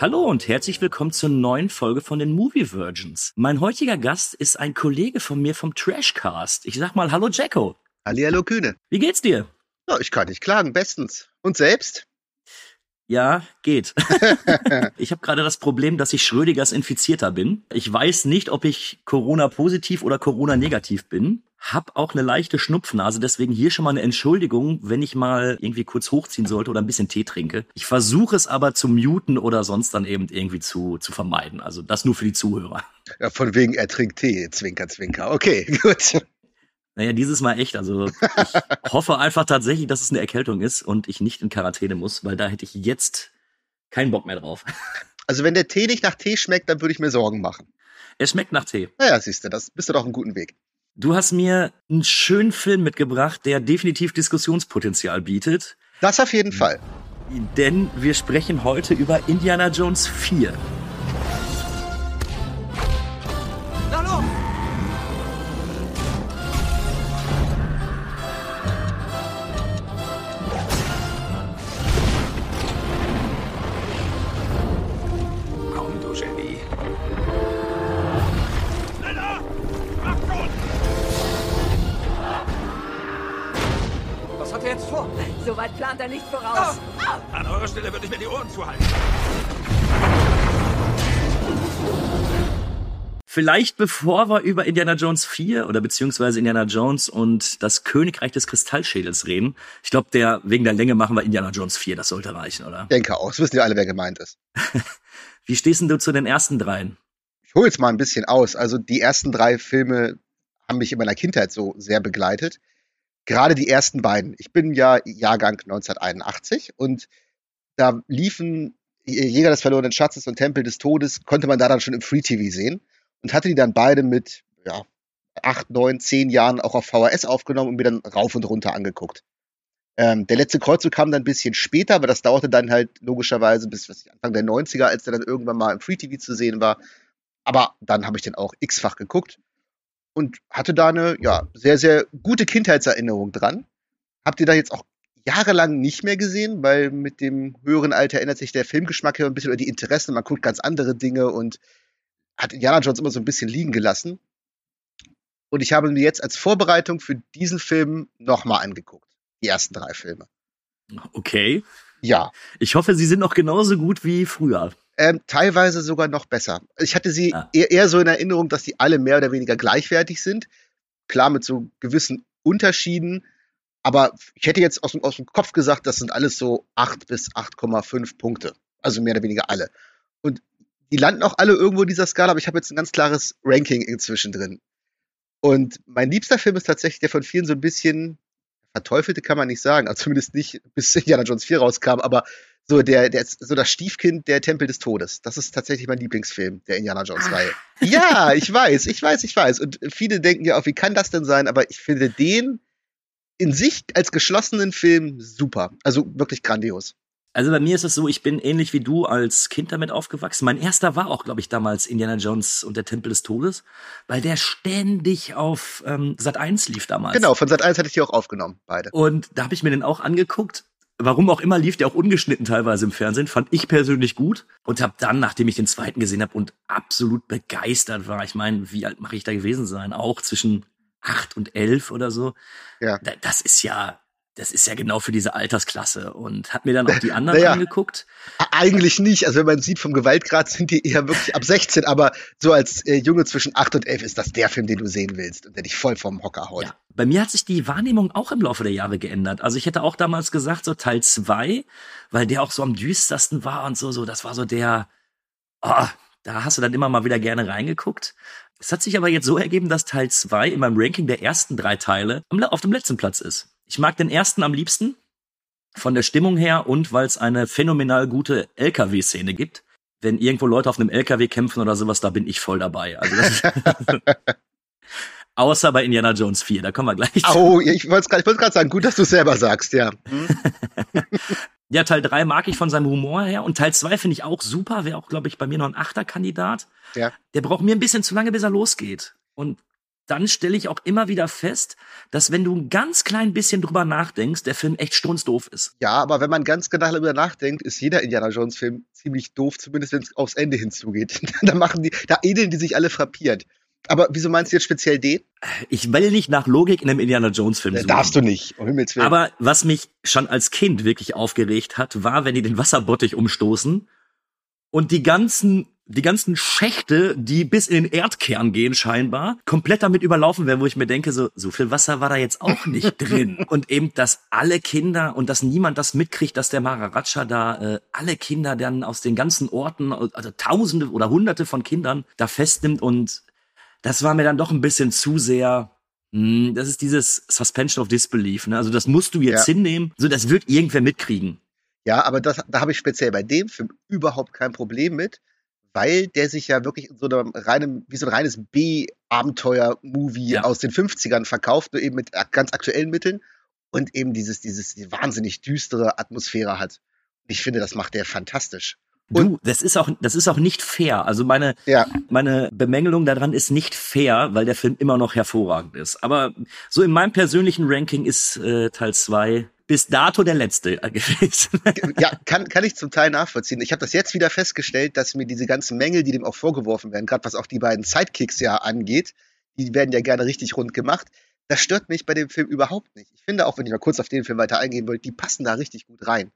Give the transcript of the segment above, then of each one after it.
Hallo und herzlich willkommen zur neuen Folge von den Movie Virgins. Mein heutiger Gast ist ein Kollege von mir vom Trashcast. Ich sag mal Hallo Jacko. Hallihallo Kühne. Wie geht's dir? Ja, ich kann nicht klagen, bestens. Und selbst? Ja, geht. ich habe gerade das Problem, dass ich Schrödigers Infizierter bin. Ich weiß nicht, ob ich Corona positiv oder Corona negativ bin. Hab auch eine leichte Schnupfnase, deswegen hier schon mal eine Entschuldigung, wenn ich mal irgendwie kurz hochziehen sollte oder ein bisschen Tee trinke. Ich versuche es aber zu muten oder sonst dann eben irgendwie zu, zu vermeiden. Also das nur für die Zuhörer. Ja, von wegen, er trinkt Tee, Zwinker, Zwinker. Okay, gut. Naja, dieses Mal echt. Also ich hoffe einfach tatsächlich, dass es eine Erkältung ist und ich nicht in Quarantäne muss, weil da hätte ich jetzt keinen Bock mehr drauf. Also wenn der Tee nicht nach Tee schmeckt, dann würde ich mir Sorgen machen. Es schmeckt nach Tee. Naja, siehst du, das bist du doch auf einem guten Weg. Du hast mir einen schönen Film mitgebracht, der definitiv Diskussionspotenzial bietet. Das auf jeden Fall. Denn wir sprechen heute über Indiana Jones 4. Vielleicht bevor wir über Indiana Jones 4 oder beziehungsweise Indiana Jones und das Königreich des Kristallschädels reden. Ich glaube, der wegen der Länge machen wir Indiana Jones 4, das sollte reichen, oder? Denke auch. Das wissen ja alle, wer gemeint ist. Wie stehst denn du zu den ersten dreien? Ich hole jetzt mal ein bisschen aus. Also die ersten drei Filme haben mich in meiner Kindheit so sehr begleitet. Gerade die ersten beiden. Ich bin ja Jahrgang 1981 und da liefen Jäger des verlorenen Schatzes und Tempel des Todes, konnte man da dann schon im Free TV sehen und hatte die dann beide mit ja, acht, neun, zehn Jahren auch auf VHS aufgenommen und mir dann rauf und runter angeguckt. Ähm, der letzte Kreuzzug kam dann ein bisschen später, aber das dauerte dann halt logischerweise bis ich, Anfang der 90er, als der dann irgendwann mal im Free TV zu sehen war. Aber dann habe ich den auch x-fach geguckt und hatte da eine ja, sehr, sehr gute Kindheitserinnerung dran. Habt ihr da jetzt auch jahrelang nicht mehr gesehen, weil mit dem höheren Alter ändert sich der Filmgeschmack ja ein bisschen oder die Interessen, man guckt ganz andere Dinge und hat Indiana Jones immer so ein bisschen liegen gelassen. Und ich habe mir jetzt als Vorbereitung für diesen Film nochmal angeguckt. Die ersten drei Filme. Okay. Ja. Ich hoffe, sie sind noch genauso gut wie früher. Ähm, teilweise sogar noch besser. Ich hatte sie Ah. eher, eher so in Erinnerung, dass die alle mehr oder weniger gleichwertig sind. Klar, mit so gewissen Unterschieden. Aber ich hätte jetzt aus dem, aus dem Kopf gesagt, das sind alles so 8 bis 8,5 Punkte. Also mehr oder weniger alle. Und die landen auch alle irgendwo in dieser Skala, aber ich habe jetzt ein ganz klares Ranking inzwischen drin. Und mein liebster Film ist tatsächlich der von vielen so ein bisschen verteufelte kann man nicht sagen, also zumindest nicht bis Indiana Jones 4 rauskam, aber so der, der so das Stiefkind der Tempel des Todes. Das ist tatsächlich mein Lieblingsfilm der Indiana Jones Reihe. Ja, ich weiß, ich weiß, ich weiß. Und viele denken ja auch, wie kann das denn sein? Aber ich finde den in sich als geschlossenen Film super. Also wirklich grandios. Also bei mir ist es so, ich bin ähnlich wie du als Kind damit aufgewachsen. Mein erster war auch, glaube ich, damals Indiana Jones und der Tempel des Todes, weil der ständig auf ähm, Sat 1 lief damals. Genau, von Sat 1 hatte ich die auch aufgenommen, beide. Und da habe ich mir den auch angeguckt. Warum auch immer lief der auch ungeschnitten teilweise im Fernsehen, fand ich persönlich gut und habe dann, nachdem ich den zweiten gesehen habe und absolut begeistert war, ich meine, wie alt mache ich da gewesen sein? Auch zwischen acht und elf oder so. Ja. Da- Das ist ja, das ist ja genau für diese Altersklasse und hat mir dann auch die anderen Naja. angeguckt. Eigentlich nicht. Also wenn man sieht, vom Gewaltgrad sind die eher wirklich ab 16, aber so als äh, Junge zwischen 8 und 11 ist das der Film, den du sehen willst und der dich voll vom Hocker haut. Ja, bei mir hat sich die Wahrnehmung auch im Laufe der Jahre geändert. Also ich hätte auch damals gesagt, so Teil zwei, weil der auch so am düstersten war und so, so, das war so der, ah, da hast du dann immer mal wieder gerne reingeguckt. Es hat sich aber jetzt so ergeben, dass Teil zwei in meinem Ranking der ersten drei Teile auf dem letzten Platz ist. Ich mag den ersten am liebsten, von der Stimmung her und weil es eine phänomenal gute LKW-Szene gibt. Wenn irgendwo Leute auf einem LKW kämpfen oder sowas, da bin ich voll dabei. Also Außer bei Indiana Jones 4, da kommen wir gleich. Oh, ich wollte gerade wollt sagen, gut, dass du es selber sagst, ja. Ja, Teil 3 mag ich von seinem Humor her und Teil 2 finde ich auch super, wäre auch, glaube ich, bei mir noch ein Achterkandidat. Ja. Der braucht mir ein bisschen zu lange, bis er losgeht. Und dann stelle ich auch immer wieder fest, dass wenn du ein ganz klein bisschen drüber nachdenkst, der Film echt strunzdoof ist. Ja, aber wenn man ganz genau darüber nachdenkt, ist jeder Indiana Jones Film ziemlich doof, zumindest wenn es aufs Ende hinzugeht. da machen die, da ähneln die sich alle frappiert. Aber wieso meinst du jetzt speziell den? Ich will nicht nach Logik in einem Indiana Jones Film Äh, suchen. Darfst du nicht, um Himmels Willen. Aber was mich schon als Kind wirklich aufgeregt hat, war, wenn die den Wasserbottich umstoßen und die ganzen, die ganzen Schächte, die bis in den Erdkern gehen scheinbar, komplett damit überlaufen werden, wo ich mir denke, so, so viel Wasser war da jetzt auch nicht drin. Und eben, dass alle Kinder und dass niemand das mitkriegt, dass der Maharaja da äh, alle Kinder dann aus den ganzen Orten, also Tausende oder Hunderte von Kindern da festnimmt und das war mir dann doch ein bisschen zu sehr. hm, Das ist dieses Suspension of Disbelief. Ne? Also das musst du jetzt Ja. hinnehmen. So, das wird irgendwer mitkriegen. Ja, aber das, da habe ich speziell bei dem Film überhaupt kein Problem mit, weil der sich ja wirklich in so einem reinen, wie so ein reines B-Abenteuer-Movie Ja. aus den 50ern verkauft, nur eben mit ganz aktuellen Mitteln und eben dieses, dieses die wahnsinnig düstere Atmosphäre hat. Und ich finde, das macht der fantastisch. Du, das ist auch, das ist auch nicht fair. Also meine, Ja, meine Bemängelung daran ist nicht fair, weil der Film immer noch hervorragend ist. Aber so in meinem persönlichen Ranking ist äh, Teil 2 bis dato der letzte äh, gewesen. ja kann, kann ich zum Teil nachvollziehen. Ich habe das jetzt wieder festgestellt, dass mir diese ganzen Mängel, die dem auch vorgeworfen werden, gerade was auch die beiden Sidekicks ja angeht, die werden ja gerne richtig rund gemacht. Das stört mich bei dem Film überhaupt nicht. Ich finde auch, wenn ich mal kurz auf den Film weiter eingehen wollte, die passen da richtig gut rein.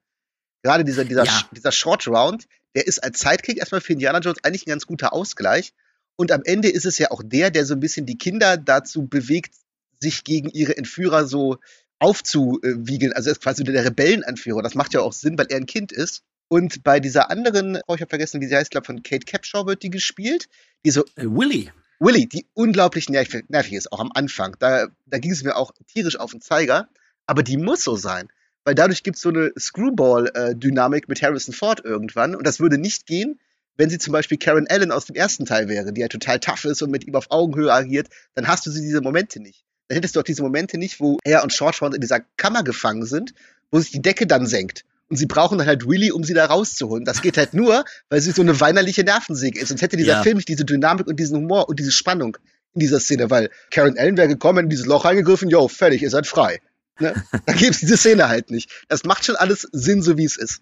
Gerade dieser, dieser, Ja. dieser Short Round, der ist als Sidekick erstmal für Indiana Jones eigentlich ein ganz guter Ausgleich. Und am Ende ist es ja auch der, der so ein bisschen die Kinder dazu bewegt, sich gegen ihre Entführer so aufzuwiegeln. Also er ist quasi der Rebellenanführer. Das macht ja auch Sinn, weil er ein Kind ist. Und bei dieser anderen, oh, ich habe vergessen, wie sie heißt, glaube von Kate Capshaw wird die gespielt, die so Äh, Willy. Willy, die unglaublich nervig, nervig ist, auch am Anfang. Da, da ging es mir auch tierisch auf den Zeiger. Aber die muss so sein. Weil dadurch gibt es so eine Screwball-Dynamik mit Harrison Ford irgendwann. Und das würde nicht gehen, wenn sie zum Beispiel Karen Allen aus dem ersten Teil wäre, die ja total tough ist und mit ihm auf Augenhöhe agiert. Dann hast du diese Momente nicht. Dann hättest du auch diese Momente nicht, wo er und Short Round in dieser Kammer gefangen sind, wo sich die Decke dann senkt. Und sie brauchen dann halt Willy, um sie da rauszuholen. Das geht halt nur, weil sie so eine weinerliche Nervensäge ist. Sonst hätte dieser Ja. Film nicht diese Dynamik und diesen Humor und diese Spannung in dieser Szene, weil Karen Allen wäre gekommen, in dieses Loch reingegriffen, yo, fertig, ihr seid frei. Ne? Da gibt's diese Szene halt nicht. Das macht schon alles Sinn, so wie es ist.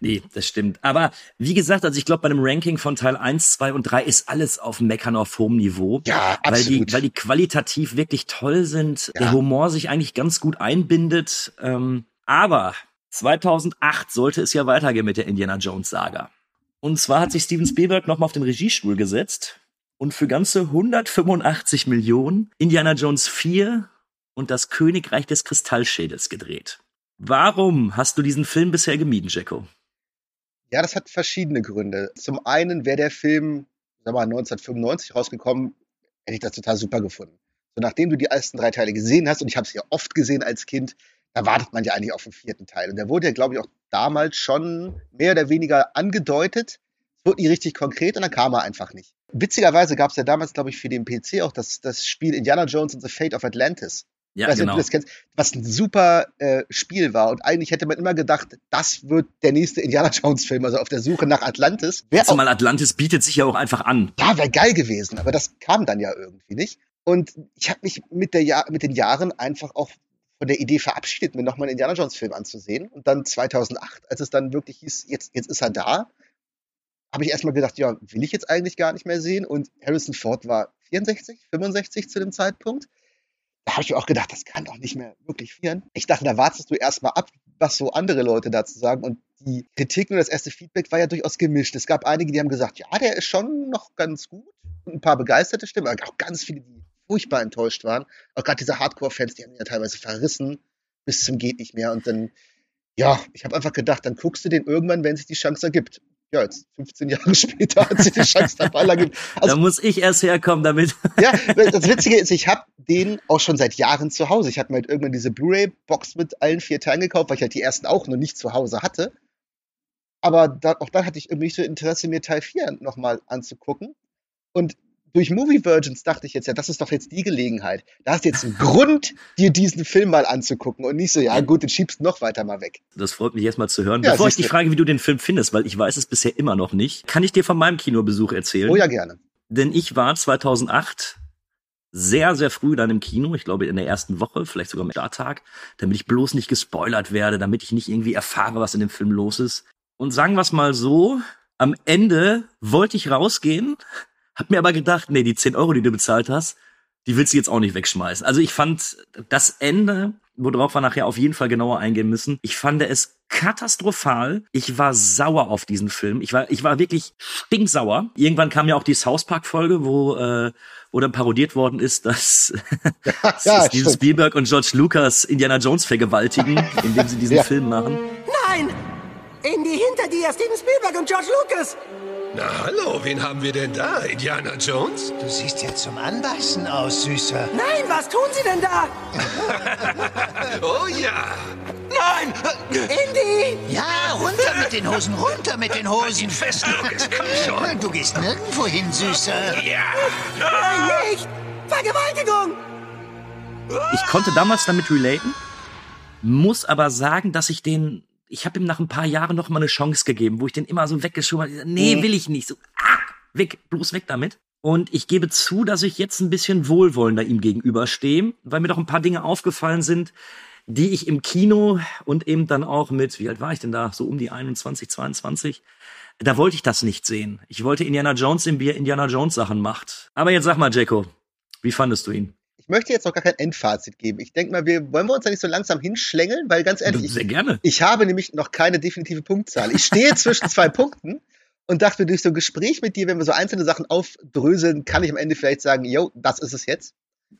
Nee, das stimmt. Aber wie gesagt, also ich glaube, bei einem Ranking von Teil 1, 2 und 3 ist alles auf Meckern auf hohem Niveau. Ja, Weil die, absolut. weil die qualitativ wirklich toll sind, Ja. der Humor sich eigentlich ganz gut einbindet. Ähm, aber 2008 sollte es ja weitergehen mit der Indiana Jones Saga. Und zwar hat sich Steven Spielberg nochmal auf den Regiestuhl gesetzt und für ganze 185 Millionen Indiana Jones 4 und das Königreich des Kristallschädels gedreht. Warum hast du diesen Film bisher gemieden, Jacko? Ja, das hat verschiedene Gründe. Zum einen wäre der Film, sag mal, 1995 rausgekommen, hätte ich das total super gefunden. So, nachdem du die ersten drei Teile gesehen hast, und ich habe es ja oft gesehen als Kind, da wartet man ja eigentlich auf den vierten Teil. Und der wurde ja, glaube ich, auch damals schon mehr oder weniger angedeutet. Es wurde nie richtig konkret und dann kam er einfach nicht. Witzigerweise gab es ja damals, glaube ich, für den PC auch das, das Spiel Indiana Jones and the Fate of Atlantis. Ja, weiß genau. kennst, was ein super äh, Spiel war. Und eigentlich hätte man immer gedacht, das wird der nächste Indiana Jones-Film, also auf der Suche nach Atlantis. Wäre auch, Zumal Atlantis bietet sich ja auch einfach an. ja, wäre geil gewesen, aber das kam dann ja irgendwie nicht. Und ich habe mich mit, der Jahr, mit den Jahren einfach auch von der Idee verabschiedet, mir nochmal einen Indiana Jones-Film anzusehen. Und dann 2008, als es dann wirklich hieß, jetzt, jetzt ist er da, habe ich erstmal gedacht, ja, will ich jetzt eigentlich gar nicht mehr sehen. Und Harrison Ford war 64, 65 zu dem Zeitpunkt. Da habe ich mir auch gedacht, das kann doch nicht mehr wirklich frieren. Ich dachte, da wartest du erstmal ab, was so andere Leute dazu sagen. Und die Kritik und das erste Feedback war ja durchaus gemischt. Es gab einige, die haben gesagt, ja, der ist schon noch ganz gut. Und ein paar begeisterte Stimmen, aber auch ganz viele, die furchtbar enttäuscht waren. Auch gerade diese Hardcore-Fans, die haben ja teilweise verrissen bis zum geht nicht mehr. Und dann, ja, ich habe einfach gedacht, dann guckst du den irgendwann, wenn sich die Chance ergibt. Ja, jetzt 15 Jahre später hat sich die Chance dabei ergibt. da Also, muss ich erst herkommen, damit. ja, das Witzige ist, ich habe den auch schon seit Jahren zu Hause. Ich habe mir halt irgendwann diese Blu-ray-Box mit allen vier Teilen gekauft, weil ich halt die ersten auch noch nicht zu Hause hatte. Aber da, auch dann hatte ich irgendwie nicht so Interesse, mir Teil 4 nochmal anzugucken. Und durch Movie Virgins dachte ich jetzt, ja, das ist doch jetzt die Gelegenheit. Da hast du jetzt einen Grund, dir diesen Film mal anzugucken und nicht so, ja gut, den schiebst du noch weiter mal weg. Das freut mich erstmal zu hören. Ja, Bevor ich dich frage, wie du den Film findest, weil ich weiß es bisher immer noch nicht, kann ich dir von meinem Kinobesuch erzählen. Oh ja, gerne. Denn ich war 2008 sehr, sehr früh dann im Kino, ich glaube in der ersten Woche, vielleicht sogar am Starttag, damit ich bloß nicht gespoilert werde, damit ich nicht irgendwie erfahre, was in dem Film los ist. Und sagen wir es mal so, am Ende wollte ich rausgehen, hab mir aber gedacht, nee, die 10 Euro, die du bezahlt hast, die willst du jetzt auch nicht wegschmeißen. Also ich fand das Ende, worauf wir nachher auf jeden Fall genauer eingehen müssen, ich fand es katastrophal. Ich war sauer auf diesen Film. Ich war, ich war wirklich stinksauer. Irgendwann kam ja auch die South Park Folge, wo, äh, wo dann parodiert worden ist, dass, dass Ja, Steven. Spielberg und George Lucas Indiana Jones vergewaltigen, indem sie diesen Ja. Film machen. Nein! Indy hinter dir, Steven Spielberg und George Lucas! Na hallo, wen haben wir denn da? Indiana Jones? Du siehst ja zum Anbeißen aus, Süßer. Nein, was tun sie denn da? Oh ja. Nein! Indy! Ja, runter mit den Hosen, runter mit den Hosen. Fest, Lucas, komm schon. Du gehst nirgendwo hin, Süßer. Ja. Nein, nicht! Vergewaltigung! Ich konnte damals damit relaten, muss aber sagen, dass ich den, ich habe ihm nach ein paar Jahren noch mal eine Chance gegeben, wo ich den immer so weggeschoben habe. Nee, will ich nicht. So, ah, weg, bloß weg damit. Und ich gebe zu, dass ich jetzt ein bisschen wohlwollender ihm gegenüberstehe, weil mir doch ein paar Dinge aufgefallen sind, die ich im Kino und eben dann auch mit, wie alt war ich denn da? So um die 21, 22. Da wollte ich das nicht sehen. Ich wollte Indiana Jones sehen, wie er Indiana Jones Sachen macht. Aber jetzt sag mal, Jacko, wie fandest du ihn? Ich möchte jetzt noch gar kein Endfazit geben. Ich denke mal, wir wollen wir uns da nicht so langsam hinschlängeln, weil ganz ehrlich, Sehr ich, gerne. ich habe nämlich noch keine definitive Punktzahl. Ich stehe zwischen zwei Punkten und dachte, durch so ein Gespräch mit dir, wenn wir so einzelne Sachen aufdröseln, kann ich am Ende vielleicht sagen, yo, das ist es jetzt.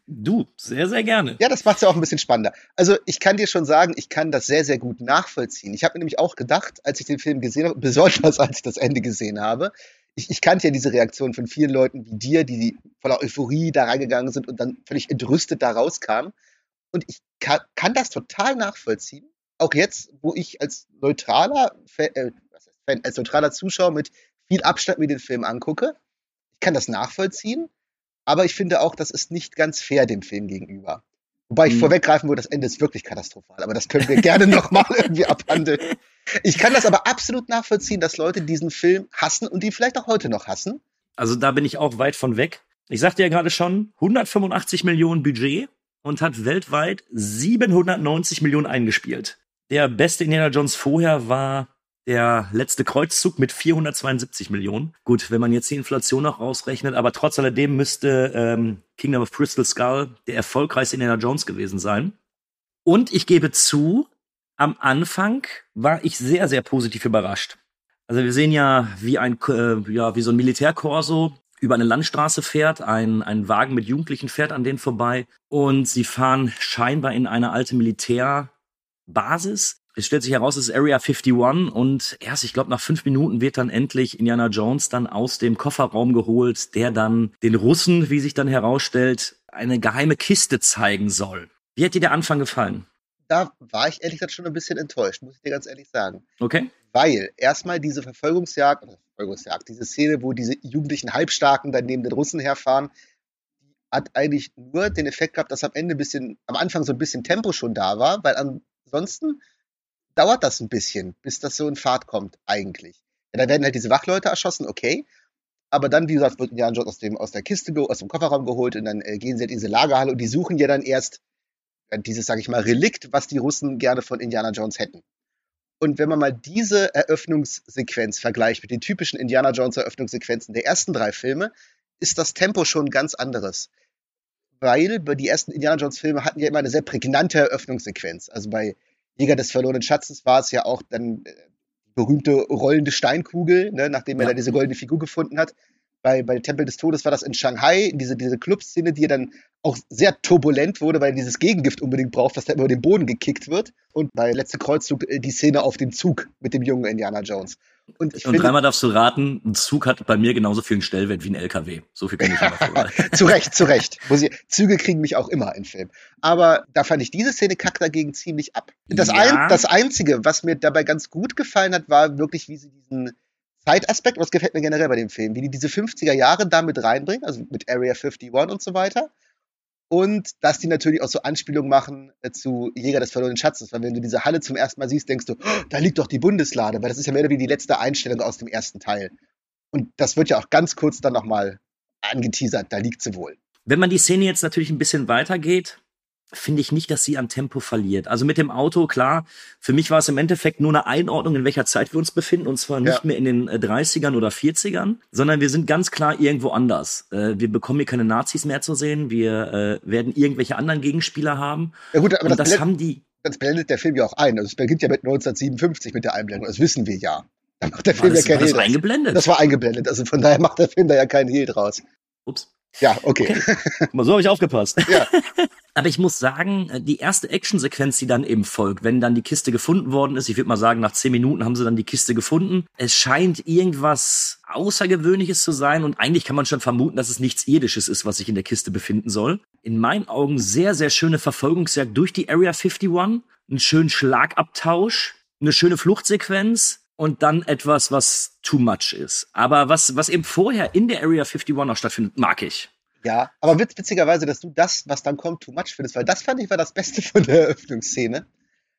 Du, sehr, sehr gerne. Ja, das macht's ja auch ein bisschen spannender. Also ich kann dir schon sagen, ich kann das sehr, sehr gut nachvollziehen. Ich habe mir nämlich auch gedacht, als ich den Film gesehen habe, besonders als ich das Ende gesehen habe, ich, ich kannte ja diese Reaktion von vielen Leuten wie dir, die voller Euphorie da reingegangen sind und dann völlig entrüstet da rauskamen. Und ich kann, kann das total nachvollziehen. Auch jetzt, wo ich als neutraler äh, Fan, als neutraler Zuschauer mit viel Abstand mir den Film angucke. Ich kann das nachvollziehen. Aber ich finde auch, das ist nicht ganz fair dem Film gegenüber. Wobei ich Mhm. vorweggreifen würde, das Ende ist wirklich katastrophal. Aber das können wir gerne nochmal irgendwie abhandeln. Ich kann das aber absolut nachvollziehen, dass Leute diesen Film hassen und ihn vielleicht auch heute noch hassen. Also da bin ich auch weit von weg. Ich sagte ja gerade schon, 185 Millionen Budget und hat weltweit 790 Millionen eingespielt. Der beste Indiana Jones vorher war der letzte Kreuzzug mit 472 Millionen. Gut, wenn man jetzt die Inflation noch rausrechnet, aber trotz alledem müsste ähm, Kingdom of Crystal Skull der erfolgreichste Indiana Jones gewesen sein. Und ich gebe zu, am Anfang war ich sehr, sehr positiv überrascht. Also wir sehen ja, wie ein, äh, ja, wie so ein Militärkorso über eine Landstraße fährt, ein, ein Wagen mit Jugendlichen fährt an denen vorbei und sie fahren scheinbar in eine alte Militärbasis. Es stellt sich heraus, es ist Area 51 und erst, ich glaube, nach fünf Minuten wird dann endlich Indiana Jones dann aus dem Kofferraum geholt, der dann den Russen, wie sich dann herausstellt, eine geheime Kiste zeigen soll. Wie hat dir der Anfang gefallen? Da war ich ehrlich gesagt schon ein bisschen enttäuscht, muss ich dir ganz ehrlich sagen. Okay? Weil erstmal diese Verfolgungsjagd, Verfolgungsjagd, diese Szene, wo diese jugendlichen Halbstarken dann neben den Russen herfahren, die hat eigentlich nur den Effekt gehabt, dass am Ende ein bisschen, am Anfang so ein bisschen Tempo schon da war, weil ansonsten dauert das ein bisschen, bis das so in Fahrt kommt, eigentlich. Ja, da werden halt diese Wachleute erschossen, okay. Aber dann, wie gesagt, wird Indiana Jones aus, dem, aus der Kiste, aus dem Kofferraum geholt und dann äh, gehen sie in diese Lagerhalle und die suchen ja dann erst äh, dieses, sage ich mal, Relikt, was die Russen gerne von Indiana Jones hätten. Und wenn man mal diese Eröffnungssequenz vergleicht mit den typischen Indiana Jones Eröffnungssequenzen der ersten drei Filme, ist das Tempo schon ganz anderes. Weil die ersten Indiana Jones Filme hatten ja immer eine sehr prägnante Eröffnungssequenz. Also bei Jäger des verlorenen Schatzes war es ja auch dann äh, berühmte rollende Steinkugel, ne, nachdem er Ja. da diese goldene Figur gefunden hat. Bei, bei Tempel des Todes war das in Shanghai, diese, diese Clubszene, die ja dann auch sehr turbulent wurde, weil er dieses Gegengift unbedingt braucht, was da über den Boden gekickt wird. Und bei Letzte Kreuzzug äh, die Szene auf dem Zug mit dem jungen Indiana Jones. Und ich Und finde, dreimal darfst du raten, ein Zug hat bei mir genauso viel einen Stellwert wie ein LKW. So viel kann ich immer zu Recht, zu Recht. Züge kriegen mich auch immer in Film. Aber da fand ich diese Szene kackt dagegen ziemlich ab. Das, Ja. ein, das Einzige, was mir dabei ganz gut gefallen hat, war wirklich, wie sie diesen Zeitaspekt, und das gefällt mir generell bei dem Film, wie die diese 50er Jahre da mit reinbringen, also mit Area 51 und so weiter. Und dass die natürlich auch so Anspielungen machen äh, zu Jäger des verlorenen Schatzes. Weil wenn du diese Halle zum ersten Mal siehst, denkst du, oh, da liegt doch die Bundeslade, weil das ist ja mehr oder weniger die letzte Einstellung aus dem ersten Teil. Und das wird ja auch ganz kurz dann nochmal angeteasert, da liegt sie wohl. Wenn man die Szene jetzt natürlich ein bisschen weitergeht, finde ich nicht, dass sie an Tempo verliert. Also mit dem Auto, klar, für mich war es im Endeffekt nur eine Einordnung, in welcher Zeit wir uns befinden. Und zwar nicht Ja. mehr in den äh, 30ern oder 40ern, sondern wir sind ganz klar irgendwo anders. Äh, wir bekommen hier keine Nazis mehr zu sehen. Wir äh, werden irgendwelche anderen Gegenspieler haben. Ja gut, aber das, das blendet, haben die. das blendet der Film ja auch ein. Also es beginnt ja mit 1957 mit der Einblendung, das wissen wir ja. Da macht der Film das, ja war kein das Hehl draus. eingeblendet? Das war eingeblendet, also von daher macht der Film da ja keinen Hehl draus. Ups. Ja, okay. Guck mal, so habe ich aufgepasst. Ja. Aber ich muss sagen, äh, die erste Actionsequenz, die dann eben folgt, wenn dann die Kiste gefunden worden ist, ich würde mal sagen, nach zehn Minuten haben sie dann die Kiste gefunden. Es scheint irgendwas Außergewöhnliches zu sein und eigentlich kann man schon vermuten, dass es nichts Irdisches ist, was sich in der Kiste befinden soll. In meinen Augen sehr, sehr schöne Verfolgungsjagd durch die Area 51, einen schönen Schlagabtausch, eine schöne Fluchtsequenz und dann etwas, was too much ist. Aber was, was eben vorher in der Area 51 noch stattfindet, mag ich. Ja, aber witz, witzigerweise, dass du das, was dann kommt, too much findest, weil das fand ich war das Beste von der Eröffnungsszene.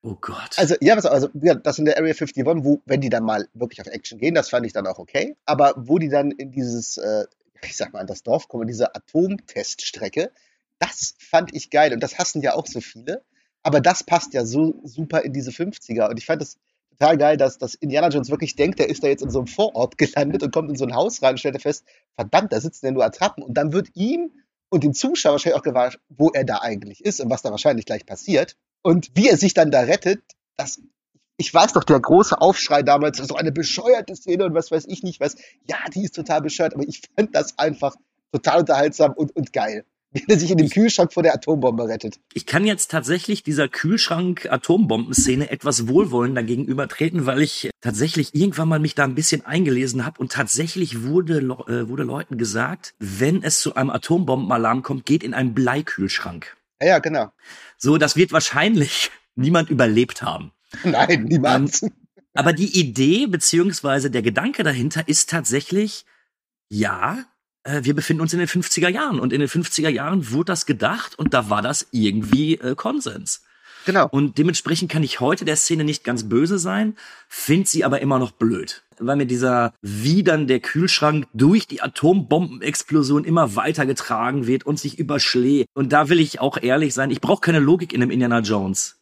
Oh Gott. Also, ja, was, also, ja, das in der Area 51, wo, wenn die dann mal wirklich auf Action gehen, das fand ich dann auch okay. Aber wo die dann in dieses, äh, ich sag mal, an das Dorf kommen, diese Atomteststrecke, das fand ich geil. Und das hassen ja auch so viele. Aber das passt ja so super in diese 50er. Und ich fand das total geil, dass, dass Indiana Jones wirklich denkt, der ist da jetzt in so einem Vorort gelandet und kommt in so ein Haus rein und stellt fest, verdammt, da sitzen ja nur Attrappen. Und dann wird ihm und dem Zuschauer wahrscheinlich auch gewahr, wo er da eigentlich ist und was da wahrscheinlich gleich passiert. Und wie er sich dann da rettet, das, ich weiß doch, der große Aufschrei damals, so eine bescheuerte Szene und was weiß ich nicht was. Ja, die ist total bescheuert, aber ich fand das einfach total unterhaltsam und, und geil. Wie er sich in dem Kühlschrank vor der Atombombe rettet. Ich kann jetzt tatsächlich dieser Kühlschrank-Atombomben-Szene etwas wohlwollender gegenübertreten, weil ich tatsächlich irgendwann mal mich da ein bisschen eingelesen habe und tatsächlich wurde, äh, wurde Leuten gesagt, wenn es zu einem Atombombenalarm kommt, geht in einen Bleikühlschrank. Ja, ja, genau. So, das wird wahrscheinlich niemand überlebt haben. Nein, niemals. Aber die Idee beziehungsweise der Gedanke dahinter ist tatsächlich, ja, äh, wir befinden uns in den 50er Jahren und in den 50er Jahren wurde das gedacht und da war das irgendwie äh, Konsens. Genau. Und dementsprechend kann ich heute der Szene nicht ganz böse sein, finde sie aber immer noch blöd. Weil mir dieser, wie dann der Kühlschrank durch die Atombombenexplosion immer weiter getragen wird und sich überschlägt. Und da will ich auch ehrlich sein, ich brauche keine Logik in einem Indiana Jones.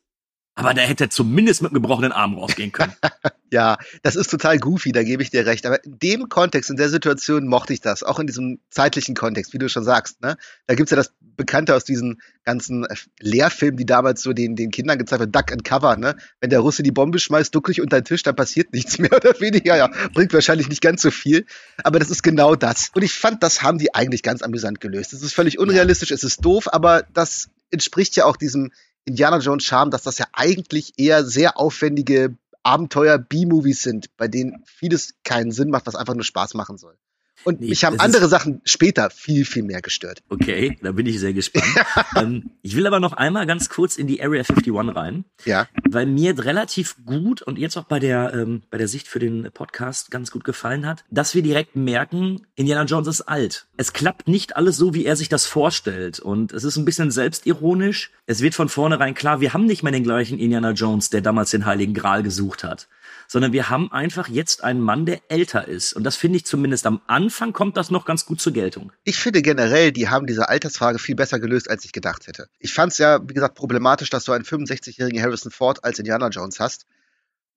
Aber der hätte zumindest mit einem gebrochenen Arm rausgehen können. Ja, das ist total goofy, da gebe ich dir recht. Aber in dem Kontext, in der Situation mochte ich das. Auch in diesem zeitlichen Kontext, wie du schon sagst. Ne? Da gibt's ja das Bekannte aus diesen ganzen äh, Lehrfilmen, die damals so den, den Kindern gezeigt werden, Duck and Cover. Ne? Wenn der Russe die Bombe schmeißt, duck dich unter den Tisch, dann passiert nichts mehr oder weniger. Ja, bringt wahrscheinlich nicht ganz so viel. Aber das ist genau das. Und ich fand, das haben die eigentlich ganz amüsant gelöst. Es ist völlig unrealistisch, es ist doof, aber das entspricht ja auch diesem Indiana Jones Charme, dass das ja eigentlich eher sehr aufwendige Abenteuer-B-Movies sind, bei denen vieles keinen Sinn macht, was einfach nur Spaß machen soll. Und Nee, mich haben andere Sachen später viel, viel mehr gestört. Okay, da bin ich sehr gespannt. ähm, ich will aber noch einmal ganz kurz in die Area 51 rein, Ja, weil mir relativ gut und jetzt auch bei der, ähm, bei der Sicht für den Podcast ganz gut gefallen hat, dass wir direkt merken, Indiana Jones ist alt. Es klappt nicht alles so, wie er sich das vorstellt. Und es ist ein bisschen selbstironisch. Es wird von vornherein klar, wir haben nicht mehr den gleichen Indiana Jones, der damals den Heiligen Gral gesucht hat sondern wir haben einfach jetzt einen Mann, der älter ist. Und das finde ich zumindest am Anfang kommt das noch ganz gut zur Geltung. ich finde generell, die haben diese Altersfrage viel besser gelöst, als ich gedacht hätte. Ich fand es ja, wie gesagt, problematisch, dass du einen 65-jährigen Harrison Ford als Indiana Jones hast.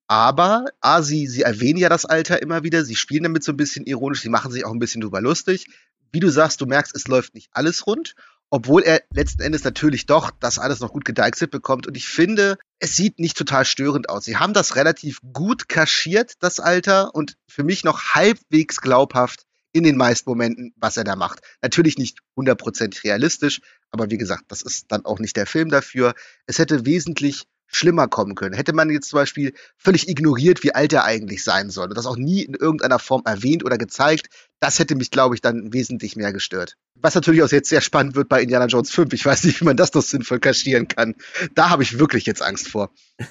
Aber, A, sie, sie erwähnen ja das Alter immer wieder, sie spielen damit so ein bisschen ironisch, sie machen sich auch ein bisschen drüber lustig. Wie du sagst, du merkst, es läuft nicht alles rund, obwohl er letzten Endes natürlich doch das alles noch gut gedeichselt bekommt. Und ich finde, es sieht nicht total störend aus. Sie haben das relativ gut kaschiert, das Alter, und für mich noch halbwegs glaubhaft in den meisten Momenten, was er da macht. Natürlich nicht hundertprozentig realistisch, aber wie gesagt, das ist dann auch nicht der Film dafür. Es hätte wesentlich schlimmer kommen können. Hätte man jetzt zum Beispiel völlig ignoriert, wie alt er eigentlich sein soll und das auch nie in irgendeiner Form erwähnt oder gezeigt, das hätte mich, glaube ich, dann wesentlich mehr gestört. Was natürlich auch jetzt sehr spannend wird bei Indiana Jones 5. Ich weiß nicht, wie man das noch sinnvoll kaschieren kann. Da habe ich wirklich jetzt Angst vor.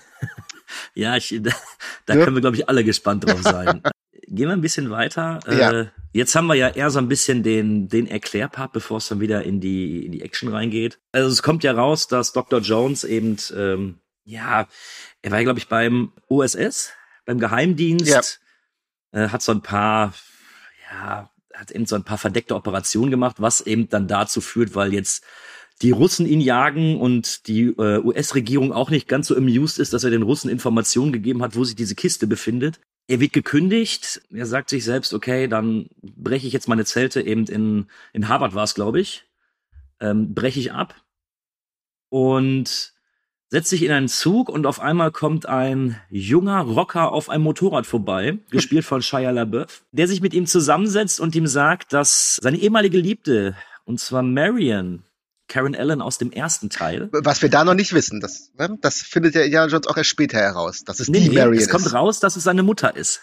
Ja, ich, da, da Ja. können wir, glaube ich, alle gespannt drauf sein. gehen wir ein bisschen weiter. Ja. Äh, jetzt haben wir ja eher so ein bisschen den, den Erklärpart, bevor es dann wieder in die, in die Action reingeht. Also es kommt ja raus, dass Dr. Jones eben, ähm, ja, er war, glaube ich, beim OSS, beim Geheimdienst, äh, hat so ein paar, ja, hat eben so ein paar verdeckte Operationen gemacht, was eben dann dazu führt, weil jetzt die Russen ihn jagen und die äh, US-Regierung auch nicht ganz so amused ist, dass er den Russen Informationen gegeben hat, wo sich diese Kiste befindet. Er wird gekündigt. Er sagt sich selbst, okay, dann breche ich jetzt meine Zelte eben in, in Harvard war es, glaube ich. Ähm, breche ich ab und setzt sich in einen Zug und auf einmal kommt ein junger Rocker auf einem Motorrad vorbei, gespielt von Shia LaBeouf, der sich mit ihm zusammensetzt und ihm sagt, dass seine ehemalige Liebte, und zwar Marion, Karen Allen aus dem ersten Teil. Was wir da noch nicht wissen, das, ne, das findet ja Indiana Jones auch erst später heraus, dass es Nee, die nee, Marion es kommt ist. raus, dass es seine Mutter ist.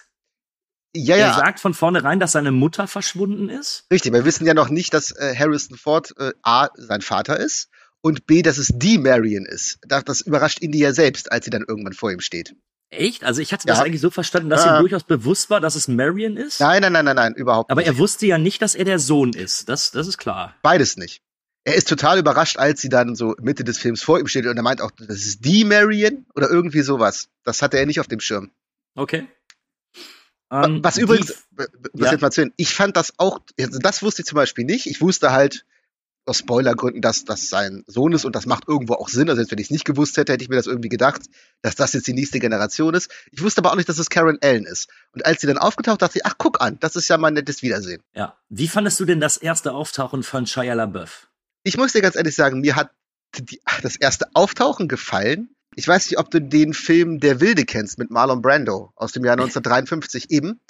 Ja, Er ja, sagt von vornherein, dass seine Mutter verschwunden ist. richtig. Wir wissen ja noch nicht, dass äh, Harrison Ford äh, A, sein Vater ist und B, dass es die Marion ist. Das, das überrascht Indy ja selbst, als sie dann irgendwann vor ihm steht. Echt? Also ich hatte Ja. das eigentlich so verstanden, dass Ja. ihm durchaus bewusst war, dass es Marion ist. Nein, nein, nein, nein, nein, überhaupt Aber nicht. er wusste ja nicht, dass er der Sohn ist. Das, das ist klar. Beides nicht. Er ist total überrascht, als sie dann so Mitte des Films vor ihm steht und er meint auch, das ist die Marion oder irgendwie sowas. Das hatte er nicht auf dem Schirm. Okay. Wa- Ähm, Was die- übrigens, was ja. jetzt mal zu ich fand das auch, also das wusste ich zum Beispiel nicht. Ich wusste halt aus Spoilergründen, dass das sein Sohn ist und das macht irgendwo auch Sinn. Also jetzt, wenn ich es nicht gewusst hätte, hätte ich mir das irgendwie gedacht, dass das jetzt die nächste Generation ist. Ich wusste aber auch nicht, dass es Karen Allen ist. Und als sie dann aufgetaucht, dachte ich, ach guck an, das ist ja mal ein nettes Wiedersehen. Ja. Wie fandest du denn das erste Auftauchen von Shia LaBeouf? Ich muss dir ganz ehrlich sagen, mir hat die, das erste Auftauchen gefallen. Ich weiß nicht, ob du den Film Der Wilde kennst mit Marlon Brando aus dem Jahr 1953 eben.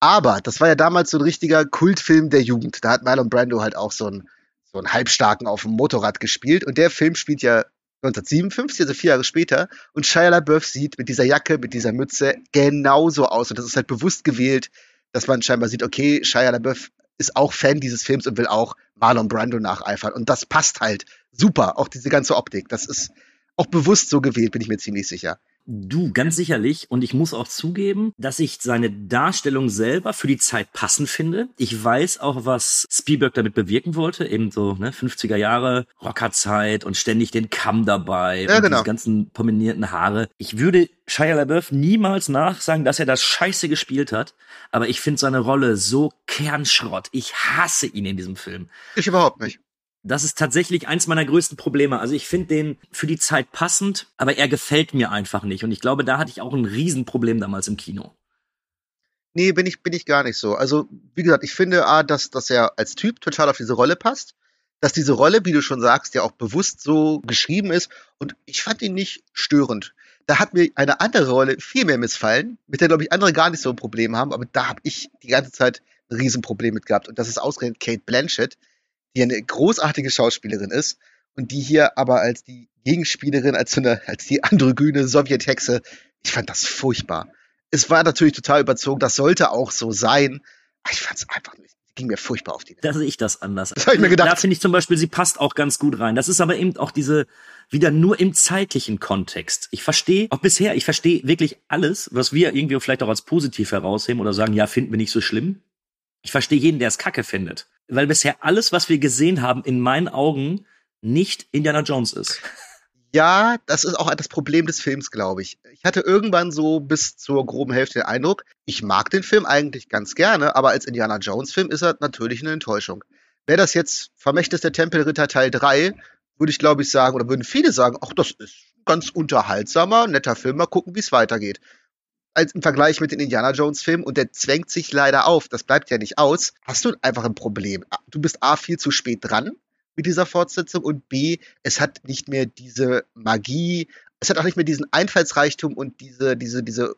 Aber das war ja damals so ein richtiger Kultfilm der Jugend. Da hat Marlon Brando halt auch so einen, so einen Halbstarken auf dem Motorrad gespielt. Und der Film spielt ja 1957, also vier Jahre später. Und Shia LaBeouf sieht mit dieser Jacke, mit dieser Mütze genauso aus. Und das ist halt bewusst gewählt, dass man scheinbar sieht, okay, Shia LaBeouf ist auch Fan dieses Films und will auch Marlon Brando nacheifern. Und das passt halt super. Auch diese ganze Optik. Das ist auch bewusst so gewählt, bin ich mir ziemlich sicher. Du, ganz sicherlich. Und ich muss auch zugeben, dass ich seine Darstellung selber für die Zeit passend finde. Ich weiß auch, was Spielberg damit bewirken wollte. Eben so, ne, 50er Jahre, Rockerzeit und ständig den Kamm dabei. Ja, und genau. diese ganzen prominierten Haare. Ich würde Shia LaBeouf niemals nachsagen, dass er das scheiße gespielt hat. Aber ich finde seine Rolle so Kernschrott. Ich hasse ihn in diesem Film. Ich überhaupt nicht. Das ist tatsächlich eins meiner größten Probleme. Also ich finde den für die Zeit passend, aber er gefällt mir einfach nicht. Und ich glaube, da hatte ich auch ein Riesenproblem damals im Kino. Nee, bin ich, bin ich gar nicht so. Also, wie gesagt, ich finde, A, dass, dass er als Typ total auf diese Rolle passt. Dass diese Rolle, wie du schon sagst, ja auch bewusst so geschrieben ist. Und ich fand ihn nicht störend. Da hat mir eine andere Rolle viel mehr missfallen, mit der, glaube ich, andere gar nicht so ein Problem haben. Aber da habe ich die ganze Zeit ein Riesenproblem mit gehabt. Und das ist ausgerechnet Kate Blanchett, die eine großartige Schauspielerin ist. Und die hier aber als die Gegenspielerin, als so eine, als die androgyne Sowjethexe, ich fand das furchtbar es war natürlich total überzogen, das sollte auch so sein. Aber Ich fand es einfach nicht. Ging mir furchtbar auf die. Da sehe ich das anders. Das hab ich mir gedacht. Da finde ich zum Beispiel, sie passt auch ganz gut rein. Das ist aber eben auch diese, wieder nur im zeitlichen Kontext. Ich verstehe, auch bisher, ich verstehe wirklich alles, was wir irgendwie vielleicht auch als positiv herausheben oder sagen, ja, finden wir nicht so schlimm. Ich verstehe jeden, der es kacke findet. Weil bisher alles, was wir gesehen haben, in meinen Augen nicht Indiana Jones ist. Ja, das ist auch das Problem des Films, glaube ich. Ich hatte irgendwann so bis zur groben Hälfte den Eindruck, ich mag den Film eigentlich ganz gerne, aber als Indiana Jones Film ist er natürlich eine Enttäuschung. Wäre das jetzt Vermächtnis der Tempelritter Teil 3, würde ich glaube ich sagen, oder würden viele sagen, ach, das ist ein ganz unterhaltsamer, netter Film, mal gucken, wie es weitergeht. Als im Vergleich mit den Indiana Jones Filmen und der zwängt sich leider auf, das bleibt ja nicht aus, hast du einfach ein Problem. Du bist A viel zu spät dran mit dieser Fortsetzung und B, es hat nicht mehr diese Magie, es hat auch nicht mehr diesen Einfallsreichtum und diese, diese, diese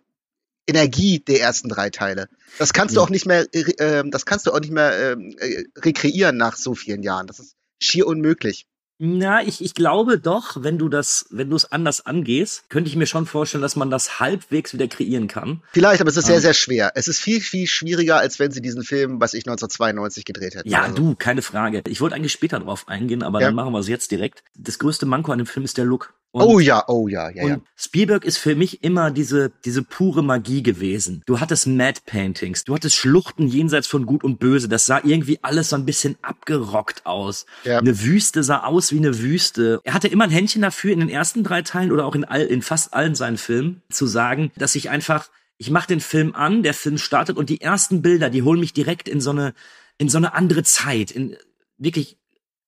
Energie der ersten drei Teile. Das kannst du Ja. auch nicht mehr, äh, ähm, das kannst du auch nicht mehr ähm, äh, rekreieren nach so vielen Jahren. Das ist schier unmöglich. Na, ich, ich glaube doch, wenn du das, wenn du es anders angehst, könnte ich mir schon vorstellen, dass man das halbwegs wieder kreieren kann. Vielleicht, aber es ist sehr, Ah. sehr schwer. Es ist viel, viel schwieriger, als wenn sie diesen Film, was ich 1992 gedreht hätten. Ja, Also, du, keine Frage. Ich wollte eigentlich später drauf eingehen, aber Ja. dann machen wir es jetzt direkt. Das größte Manko an dem Film ist der Look. Und, oh ja, oh ja, ja, ja. und Spielberg ist für mich immer diese, diese pure Magie gewesen. Du hattest Mad Paintings, du hattest Schluchten jenseits von Gut und Böse. Das sah irgendwie alles so ein bisschen abgerockt aus. Ja. Eine Wüste sah aus wie eine Wüste. Er hatte immer ein Händchen dafür, in den ersten drei Teilen oder auch in, all, in fast allen seinen Filmen zu sagen, dass ich einfach, ich mache den Film an, der Film startet und die ersten Bilder, die holen mich direkt in so eine, in so eine andere Zeit, in wirklich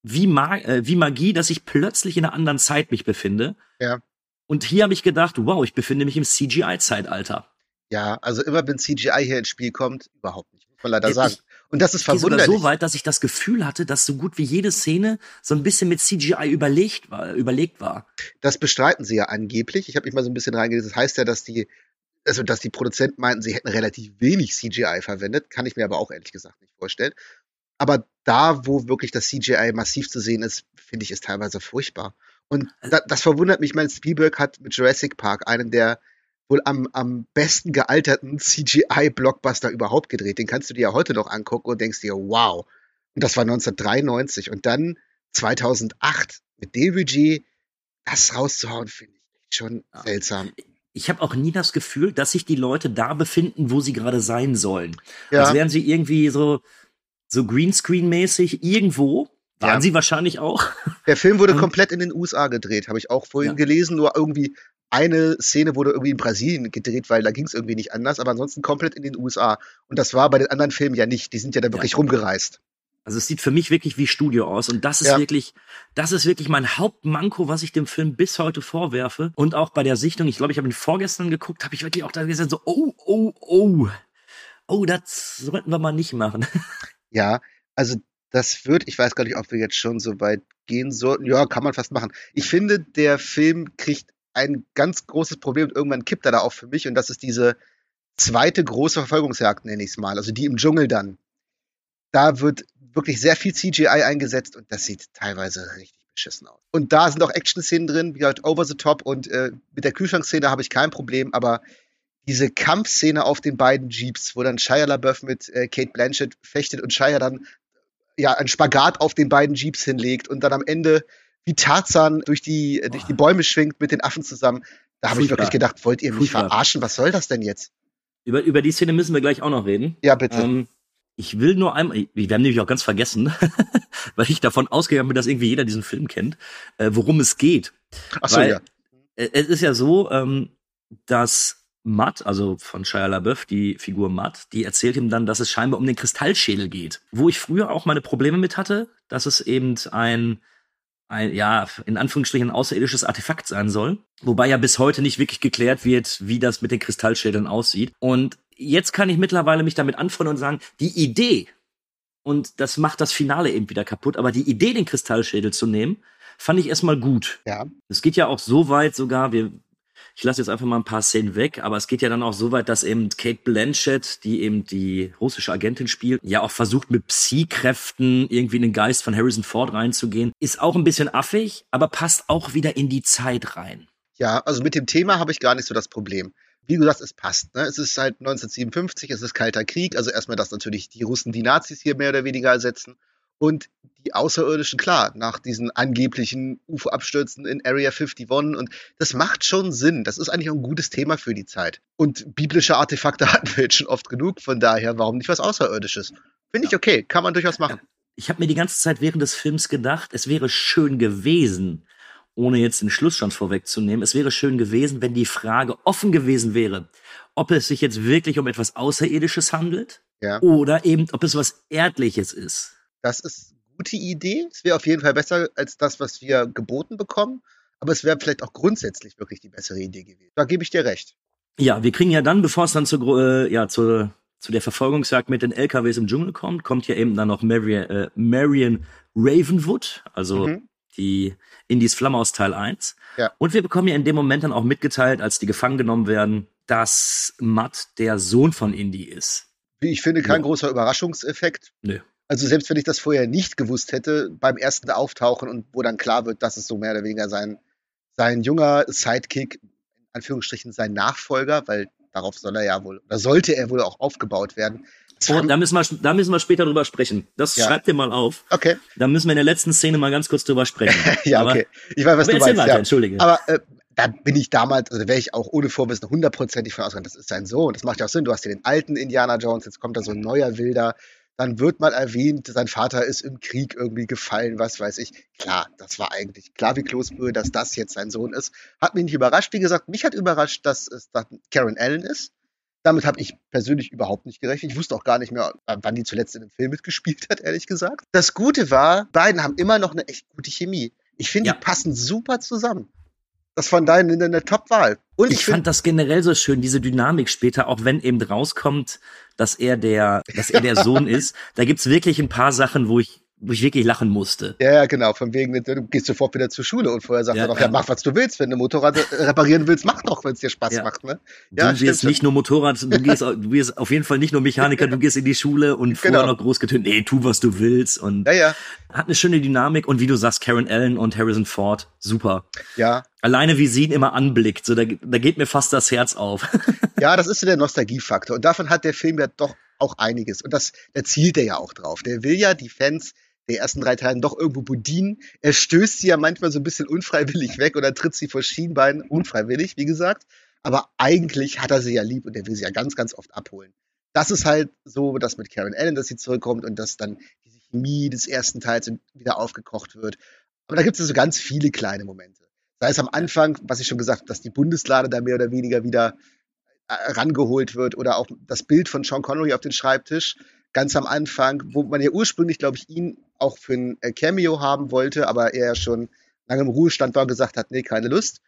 wie, Ma äh, wie Magie, dass ich plötzlich in einer anderen Zeit mich befinde. Ja. Und hier habe ich gedacht, wow, ich befinde mich im CGI-Zeitalter. Ja, also immer wenn CGI hier ins Spiel kommt, überhaupt nicht, muss man leider Ich- sagen. Und das ist Ich gehe sogar verwunderlich. so weit, dass ich das Gefühl hatte, dass so gut wie jede Szene so ein bisschen mit CGI überlegt war. Überlegt war. Das bestreiten sie ja angeblich. Ich habe mich mal so ein bisschen reingelesen. Das heißt ja, dass die, also dass die Produzenten meinten, sie hätten relativ wenig CGI verwendet. Kann ich mir aber auch ehrlich gesagt nicht vorstellen. Aber da, wo wirklich das CGI massiv zu sehen ist, finde ich es teilweise furchtbar. Und da, das verwundert mich. Ich meine, Spielberg hat mit Jurassic Park einen der wohl am, am besten gealterten CGI-Blockbuster überhaupt gedreht. Den kannst du dir ja heute noch angucken und denkst dir, wow. Und das war 1993. Und dann 2008 mit dem Budget das rauszuhauen, finde ich schon Ja. seltsam. Ich habe auch nie das Gefühl, dass sich die Leute da befinden, wo sie gerade sein sollen. Ja. Als wären sie irgendwie so, so Greenscreen-mäßig irgendwo. Waren Ja. sie wahrscheinlich auch. Der Film wurde komplett in den USA gedreht, habe ich auch vorhin Ja. gelesen. Nur irgendwie eine Szene wurde irgendwie in Brasilien gedreht, weil da ging es irgendwie nicht anders. Aber ansonsten komplett in den USA. Und das war bei den anderen Filmen ja nicht. Die sind ja da wirklich rumgereist. Also es sieht für mich wirklich wie Studio aus und das ist Ja. wirklich, das ist wirklich mein Hauptmanko, was ich dem Film bis heute vorwerfe. Und auch bei der Sichtung, ich glaube, ich habe ihn vorgestern geguckt, habe ich wirklich auch da gesagt so, oh, oh, oh, oh, das sollten wir mal nicht machen. Ja, also das wird, ich weiß gar nicht, ob wir jetzt schon so weit gehen sollten. Ja, kann man fast machen. Ich finde, der Film kriegt ein ganz großes Problem und irgendwann kippt er da auch für mich und das ist diese zweite große Verfolgungsjagd, nenne ich es mal, also die im Dschungel dann. Da wird wirklich sehr viel CGI eingesetzt und das sieht teilweise richtig beschissen aus. Und da sind auch Action-Szenen drin, wie gesagt, over the top und äh, mit der Kühlschrankszene habe ich kein Problem, aber diese Kampfszene auf den beiden Jeeps, wo dann Shia LaBeouf mit äh, Kate Blanchett fechtet und Shia dann ja einen Spagat auf den beiden Jeeps hinlegt und dann am Ende wie Tarzan durch die äh, durch die Bäume schwingt mit den Affen zusammen. Da habe ich wirklich gedacht, wollt ihr mich Furchtbar. verarschen? Was soll das denn jetzt? Über, über die Szene müssen wir gleich auch noch reden. Ja, bitte. Ähm, ich will nur einmal, wir haben nämlich auch ganz vergessen, weil ich davon ausgegangen bin, dass irgendwie jeder diesen Film kennt, äh, worum es geht. Ach so, weil- ja. Äh, Es ist ja so, ähm, dass Matt, also von Shia LaBeouf, die Figur Matt, die erzählt ihm dann, dass es scheinbar um den Kristallschädel geht. Wo ich früher auch meine Probleme mit hatte, dass es eben ein, ein, ja, in Anführungsstrichen ein außerirdisches Artefakt sein soll. Wobei ja bis heute nicht wirklich geklärt wird, wie das mit den Kristallschädeln aussieht. Und jetzt kann ich mittlerweile mich damit anfreunden und sagen, die Idee, und das macht das Finale eben wieder kaputt, aber die Idee, den Kristallschädel zu nehmen, fand ich erstmal gut. Ja. Es geht ja auch so weit sogar, wir, ich lasse jetzt einfach mal ein paar Szenen weg, aber es geht ja dann auch so weit, dass eben Kate Blanchett, die eben die russische Agentin spielt, ja auch versucht mit Psi-Kräften irgendwie in den Geist von Harrison Ford reinzugehen. Ist auch ein bisschen affig, aber passt auch wieder in die Zeit rein. Ja, also mit dem Thema habe ich gar nicht so das Problem. Wie du sagst, es passt. Ne? Es ist halt 1957, es ist Kalter Krieg. Also erstmal, dass natürlich die Russen die Nazis hier mehr oder weniger ersetzen. Und die Außerirdischen, klar, nach diesen angeblichen UFO-Abstürzen in Area 51. Und das macht schon Sinn. Das ist eigentlich auch ein gutes Thema für die Zeit. Und biblische Artefakte hatten wir jetzt schon oft genug. Von daher, warum nicht was Außerirdisches? Finde ich okay. Kann man durchaus machen. Ich habe mir die ganze Zeit während des Films gedacht, es wäre schön gewesen, ohne jetzt den Schluss schon vorwegzunehmen, es wäre schön gewesen, wenn die Frage offen gewesen wäre, ob es sich jetzt wirklich um etwas Außerirdisches handelt Ja. oder eben, ob es was Erdliches ist. Das ist eine gute Idee. Es wäre auf jeden Fall besser als das, was wir geboten bekommen. Aber es wäre vielleicht auch grundsätzlich wirklich die bessere Idee gewesen. Da gebe ich dir recht. Ja, wir kriegen ja dann, bevor es dann Gro- äh, ja, zur, zu der Verfolgungsjagd mit den LKWs im Dschungel kommt, kommt ja eben dann noch Marion, äh, Marion Ravenwood, also Mhm. die Indies Flamme aus Teil 1. Ja. Und wir bekommen ja in dem Moment dann auch mitgeteilt, als die gefangen genommen werden, dass Matt der Sohn von Indy ist. Wie ich finde, kein Ja. großer Überraschungseffekt. Nö. Also selbst wenn ich das vorher nicht gewusst hätte, beim ersten Auftauchen und wo dann klar wird, dass es so mehr oder weniger sein, sein junger Sidekick, in Anführungsstrichen sein Nachfolger, weil darauf soll er ja wohl, oder sollte er wohl auch aufgebaut werden. Oh, da müssen wir, da müssen wir später drüber sprechen. Das Ja. schreibt dir mal auf. Okay. Da müssen wir in der letzten Szene mal ganz kurz drüber sprechen. ja, Aber- okay. Ich weiß, was du meinst. weiter, ja. entschuldige. Aber äh, da bin ich damals, also wäre ich auch ohne Vorwissen hundertprozentig von ausgegangen, das ist sein Sohn. Das macht ja auch Sinn. Du hast ja den alten Indiana Jones, jetzt kommt da so ein neuer Wilder. Dann wird mal erwähnt, sein Vater ist im Krieg irgendwie gefallen, was weiß ich. Klar, das war eigentlich klar wie Kloßbrühe, dass das jetzt sein Sohn ist. Hat mich nicht überrascht. Wie gesagt, mich hat überrascht, dass es dann Karen Allen ist. Damit habe ich persönlich überhaupt nicht gerechnet. Ich wusste auch gar nicht mehr, wann die zuletzt in einem Film mitgespielt hat, ehrlich gesagt. Das Gute war, beiden haben immer noch eine echt gute Chemie. Ich finde, Ja. die passen super zusammen. Das von deinen eine Top-Wahl. Und Ich ich, fand das generell so schön, diese Dynamik später, auch wenn eben rauskommt, dass er der, dass er der Sohn ist. Da gibt's wirklich ein paar Sachen, wo ich, wo ich wirklich lachen musste. ja, genau, von wegen, du gehst sofort wieder zur Schule und vorher sagt Ja, er doch, ja. ja, mach, was du willst. Wenn du Motorrad reparieren willst, mach doch, wenn es dir Spaß Ja. macht, ne? Du Ja, wirst stimmt nicht nur Motorrad, du gehst, du wirst auf jeden Fall nicht nur Mechaniker, du gehst in die Schule und vorher Genau. noch groß getönt, nee, tu, was du willst. Und Ja, ja, hat eine schöne Dynamik und wie du sagst, Karen Allen und Harrison Ford, super. ja. Alleine wie sie ihn immer anblickt, so da, da geht mir fast das Herz auf. Ja, das ist so der Nostalgiefaktor. Und davon hat der Film ja doch auch einiges. Und das, da zielt er ja auch drauf. Der will ja die Fans der ersten drei Teilen doch irgendwo bedienen. Er stößt sie ja manchmal so ein bisschen unfreiwillig weg oder tritt sie vor Schienbein, unfreiwillig, wie gesagt. Aber eigentlich hat er sie ja lieb und er will sie ja ganz, ganz oft abholen. Das ist halt so, dass mit Karen Allen, dass sie zurückkommt und dass dann diese Chemie des ersten Teils wieder aufgekocht wird. Aber da gibt es so ganz viele kleine Momente. Sei es am Anfang, was ich schon gesagt habe, dass die Bundeslade da mehr oder weniger wieder äh, rangeholt wird oder auch das Bild von Sean Connery auf den Schreibtisch ganz am Anfang, wo man ja ursprünglich, glaube ich, ihn auch für ein äh, Cameo haben wollte, aber er ja schon lange im Ruhestand war und gesagt hat, nee, keine Lust.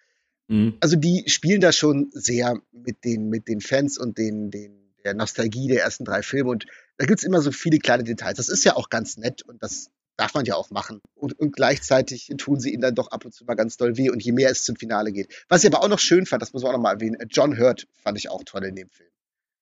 Mhm. Also die spielen da schon sehr mit den, mit den Fans und den, den, der Nostalgie der ersten drei Filme und da gibt's immer so viele kleine Details. Das ist ja auch ganz nett und das darf man ja auch machen. Und, und gleichzeitig tun sie ihnen dann doch ab und zu mal ganz doll weh und je mehr es zum Finale geht. Was ich aber auch noch schön fand, das muss man auch noch mal erwähnen, äh, John Hurt fand ich auch toll in dem Film.